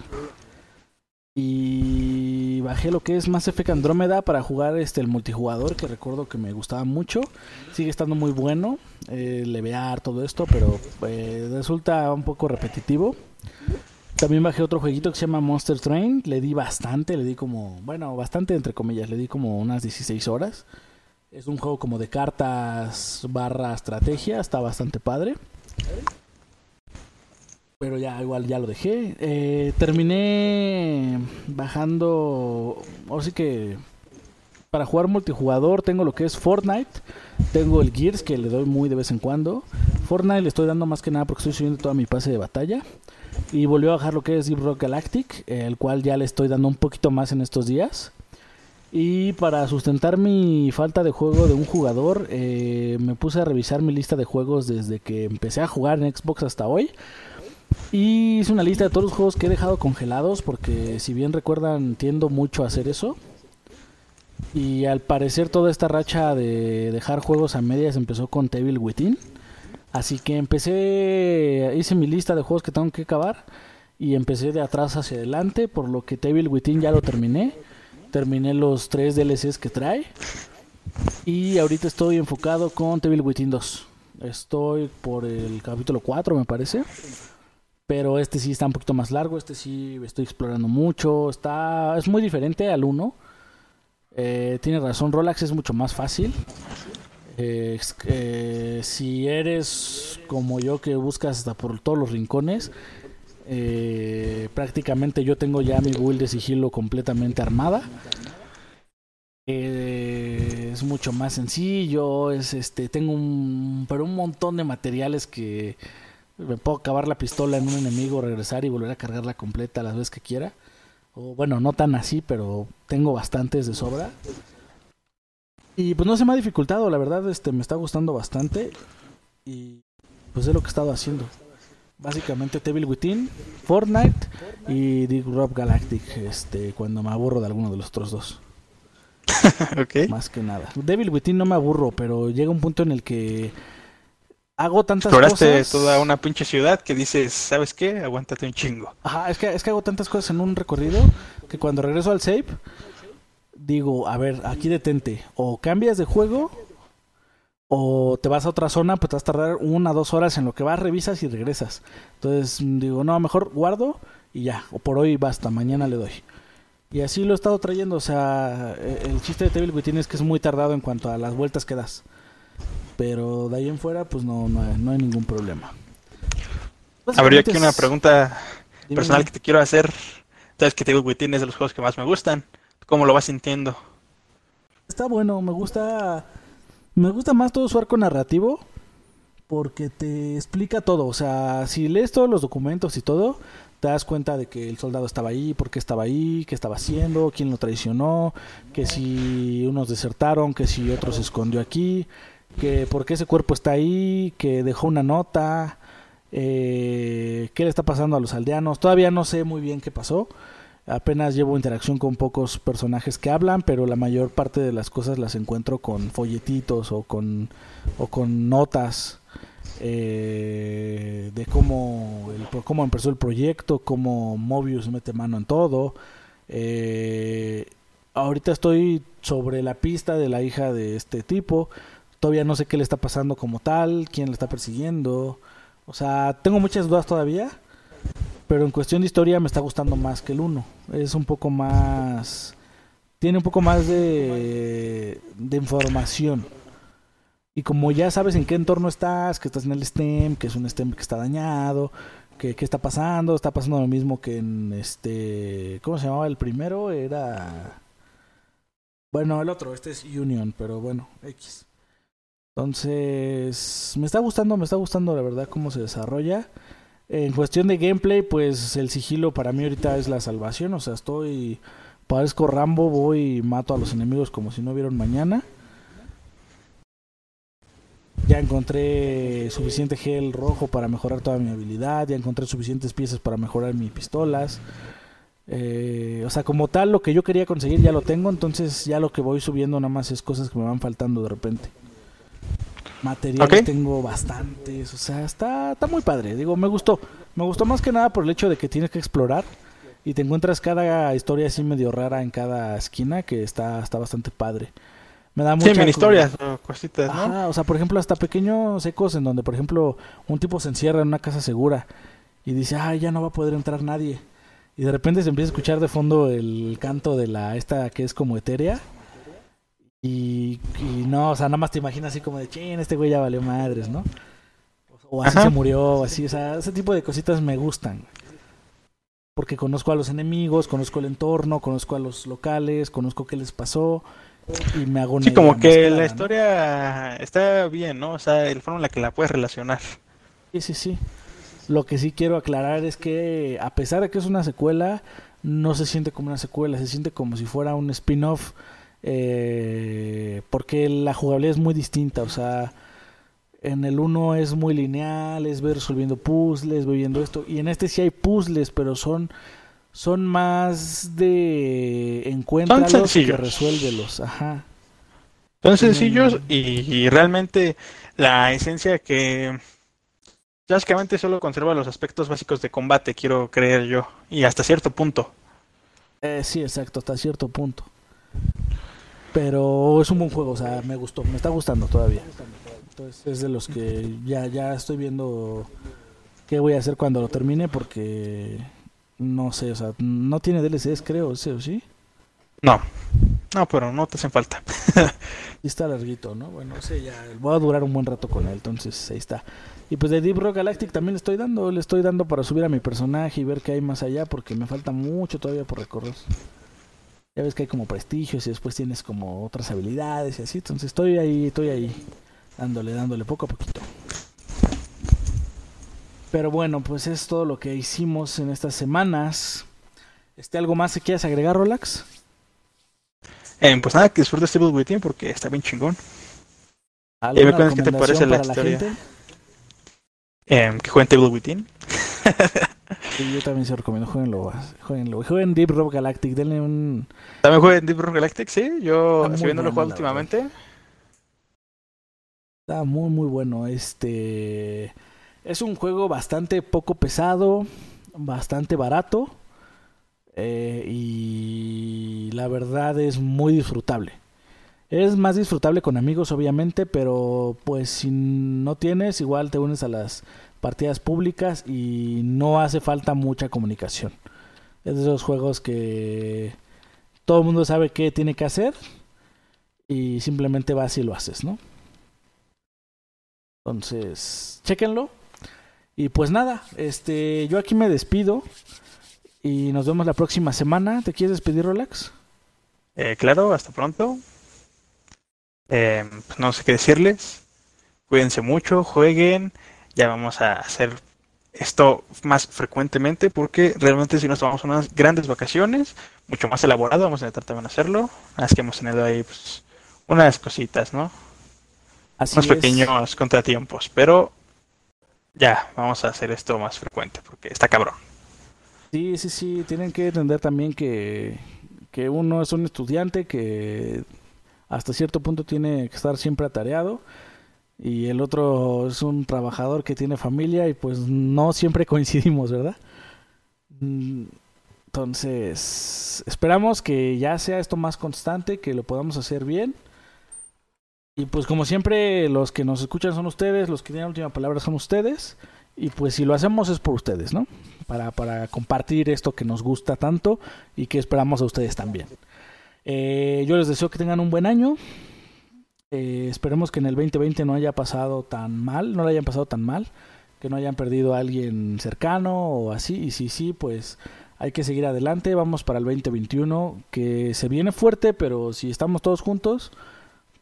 Y bajé lo que es Mass Effect Andrómeda para jugar este el multijugador, que recuerdo que me gustaba mucho. Sigue estando muy bueno, eh, levear todo esto, pero eh, resulta un poco repetitivo. También bajé otro jueguito que se llama Monster Train. Le di bastante, le di como, bueno, bastante entre comillas, le di como unas 16 horas. Es un juego como de cartas barra estrategia, está bastante padre. Pero ya igual ya lo dejé. Eh, terminé bajando, o sí que para jugar multijugador tengo lo que es Fortnite, tengo el Gears que le doy muy de vez en cuando. Fortnite le estoy dando más que nada porque estoy subiendo toda mi pase de batalla. Y volvió a bajar lo que es Deep Rock Galactic, el cual ya le estoy dando un poquito más en estos días. Y para sustentar mi falta de juego de un jugador, eh, me puse a revisar mi lista de juegos desde que empecé a jugar en Xbox hasta hoy. Y hice una lista de todos los juegos que he dejado congelados, porque si bien recuerdan, tiendo mucho a hacer eso. Y al parecer toda esta racha de dejar juegos a medias empezó con Devil Within. Así que empecé, hice mi lista de juegos que tengo que acabar y empecé de atrás hacia adelante, por lo que Devil Within ya lo terminé. Terminé los tres DLCs que trae. Y ahorita estoy enfocado con Devil Within 2. Estoy por el capítulo 4, me parece. Pero este sí está un poquito más largo. Este sí estoy explorando mucho. Está, es muy diferente al 1. Eh, tiene razón, Rolex es mucho más fácil. Eh, eh, si eres como yo que buscas hasta por todos los rincones, eh, prácticamente yo tengo ya mi build de sigilo completamente armada. es mucho más sencillo, es este, tengo un, pero un montón de materiales que me puedo acabar la pistola en un enemigo, regresar y volver a cargarla completa las veces que quiera. O bueno, no tan así, pero tengo bastantes de sobra. Y pues no se me ha dificultado, la verdad, este me está gustando bastante. Y pues es lo que he estado haciendo. Básicamente Devil Within, Fortnite y Deep Rock Galactic, este, cuando me aburro de alguno de los otros dos. [laughs] okay. Más que nada. Devil Within no me aburro, pero llega un punto en el que hago tantas Exploraste cosas. toda una pinche ciudad que dices, ¿sabes qué? Aguántate un chingo. Ajá, es que, es que hago tantas cosas en un recorrido que cuando regreso al save digo, a ver, aquí detente. O cambias de juego o te vas a otra zona, pues te vas a tardar una o dos horas en lo que vas, revisas y regresas. Entonces digo, no, mejor guardo y ya. O por hoy basta, mañana le doy. Y así lo he estado trayendo. O sea, e, el chiste de Devil Within es que es muy tardado en cuanto a las vueltas que das. Pero de ahí en fuera, pues no, no, hay, no hay ningún problema. Habría aquí una pregunta personal que te quiero hacer. Sabes que Devil Within es de los juegos que más me gustan. ¿Cómo lo vas sintiendo? Está bueno, me gusta. Me gusta más todo su arco narrativo. Porque te explica todo. O sea, si lees todos los documentos y todo, te das cuenta de que el soldado estaba ahí, por qué estaba ahí, qué estaba haciendo, quién lo traicionó, que si unos desertaron, que si otro se escondió aquí, que por qué ese cuerpo está ahí, que dejó una nota, eh, qué le está pasando a los aldeanos. Todavía no sé muy bien qué pasó. Apenas llevo interacción con pocos personajes que hablan, pero la mayor parte de las cosas las encuentro con folletitos o con, o con notas eh, de cómo, el, cómo empezó el proyecto, cómo Mobius mete mano en todo. Eh, ahorita estoy sobre la pista de la hija de este tipo. Todavía no sé qué le está pasando como tal, quién le está persiguiendo. O sea, tengo muchas dudas todavía pero en cuestión de historia me está gustando más que el 1. Es un poco más... Tiene un poco más de, de información. Y como ya sabes en qué entorno estás, que estás en el STEM, que es un STEM que está dañado, que qué está pasando, está pasando lo mismo que en este... ¿Cómo se llamaba el primero? Era... Bueno, el otro, este es Union, pero bueno, X. Entonces, me está gustando, me está gustando la verdad cómo se desarrolla. En cuestión de gameplay, pues el sigilo para mí ahorita es la salvación. O sea, estoy. Parezco Rambo, voy y mato a los enemigos como si no vieron mañana. Ya encontré suficiente gel rojo para mejorar toda mi habilidad. Ya encontré suficientes piezas para mejorar mis pistolas. Eh, o sea, como tal, lo que yo quería conseguir ya lo tengo. Entonces, ya lo que voy subiendo nada más es cosas que me van faltando de repente. Materiales Ok. tengo bastantes, o sea, está, está muy padre. Digo, me gustó. Me gustó más que nada por el hecho de que tienes que explorar y te encuentras cada historia así medio rara en cada esquina que está, está bastante padre. Me da mucha Sí, mini historias o cositas, ¿no? Ajá, o sea, por ejemplo, hasta pequeños ecos en donde, por ejemplo, un tipo se encierra en una casa segura y dice, ay, ya no va a poder entrar nadie. Y de repente se empieza a escuchar de fondo el canto de la esta que es como etérea. Y, y no, o sea, nada más te imaginas así como de, chin, este güey ya valió madres, ¿no? O así Ajá. se murió, o así, o sea, ese tipo de cositas me gustan. Porque conozco a los enemigos, conozco el entorno, conozco a los locales, conozco qué les pasó. Y me hago Sí, como que la historia está bien, ¿no? O sea, el forma en la que la puedes relacionar. Sí, sí, sí. Lo que sí quiero aclarar es que a pesar de que es una secuela, no se siente como una secuela, se siente como si fuera un spin-off, eh, porque la jugabilidad es muy distinta, o sea, en el 1 es muy lineal, es ver resolviendo puzzles, viendo esto, y en este sí hay puzzles, pero son son más de encuéntralos que resuélvelos, ajá. Son sencillos y, realmente la esencia que básicamente solo conserva los aspectos básicos de combate, quiero creer yo, y hasta cierto punto. Eh, sí, exacto, hasta cierto punto. Pero es un buen juego, o sea, me gustó, me está gustando todavía. Entonces es de los que ya, ya estoy viendo qué voy a hacer cuando lo termine porque no sé, o sea, no tiene DLCs creo, ¿sí o sí? No, no, pero no te hacen falta. y [laughs] está larguito, ¿no? Bueno, sé, ya voy a durar un buen rato con él, entonces ahí está. Y pues de Deep Rock Galactic también le estoy dando, le estoy dando para subir a mi personaje y ver qué hay más allá porque me falta mucho todavía por recorrer. Ya ves que hay como prestigios y después tienes como otras habilidades y así, entonces estoy ahí, estoy ahí dándole, dándole poco a poquito. Pero bueno, pues es todo lo que hicimos en estas semanas. ¿Este algo más que quieras agregar, Rolax? Eh, pues nada, que disfrutes Table Within porque está bien chingón. ¿Y me cuentas qué te parece la historia? Eh, que jueguen Within. [laughs] sí, yo también se lo recomiendo, jueguenlo, jueguenlo. Jueguen Deep Rock Galactic, denle un... ¿También jueguen Deep Rock Galactic? Sí, yo estoy viendo los juegos últimamente. Está muy muy bueno, este... Es un juego bastante poco pesado, bastante barato eh, y la verdad es muy disfrutable. Es más disfrutable con amigos obviamente, pero pues si no tienes igual te unes a las partidas públicas y no hace falta mucha comunicación. Es de esos juegos que todo el mundo sabe qué tiene que hacer y simplemente vas y lo haces, ¿no? Entonces, chequenlo. Y pues nada, este, yo aquí me despido y nos vemos la próxima semana. ¿Te quieres despedir, Rolex? Eh, claro, hasta pronto. Eh, pues no sé qué decirles. Cuídense mucho, jueguen. Ya vamos a hacer esto más frecuentemente porque realmente si nos tomamos unas grandes vacaciones, mucho más elaborado, vamos a intentar también hacerlo. Es que hemos tenido ahí pues, unas cositas, ¿no? Así unos pequeños contratiempos, pero ya, vamos a hacer esto más frecuente porque está cabrón. Sí, sí, sí, tienen que entender también que, que uno es un estudiante que hasta cierto punto tiene que estar siempre atareado y el otro es un trabajador que tiene familia y pues no siempre [laughs] coincidimos, ¿verdad? Mm, entonces, esperamos que ya sea esto más constante, que lo podamos hacer bien y pues como siempre, los que nos escuchan son ustedes, los que tienen la última palabra son ustedes. Y pues si lo hacemos es por ustedes, ¿no? Para, para compartir esto que nos gusta tanto y que esperamos a ustedes también. Eh, yo les deseo que tengan un buen año. Eh, esperemos que en el 2020 no haya pasado tan mal, no lo hayan pasado tan mal, que no hayan perdido a alguien cercano o así. Y si sí, pues hay que seguir adelante. Vamos para el 2021, que se viene fuerte, pero si estamos todos juntos,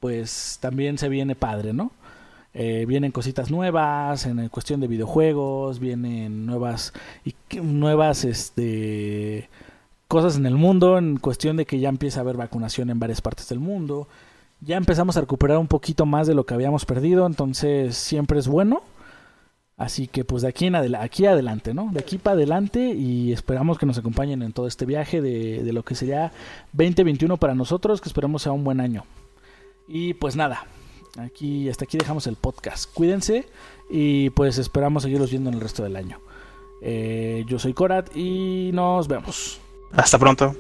pues también se viene padre, ¿no? Eh, vienen cositas nuevas en cuestión de videojuegos, vienen nuevas y nuevas este cosas en el mundo en cuestión de que ya empieza a haber vacunación en varias partes del mundo. Ya empezamos a recuperar un poquito más de lo que habíamos perdido, entonces siempre es bueno. Así que pues de aquí en aquí adelante, ¿no? De aquí para adelante y esperamos que nos acompañen en todo este viaje de, de lo que sería 2021 para nosotros, que esperemos sea un buen año. Y pues nada, aquí hasta aquí dejamos el podcast. Cuídense y pues esperamos seguirlos viendo en el resto del año. Eh, yo soy Korat y nos vemos. Hasta pronto.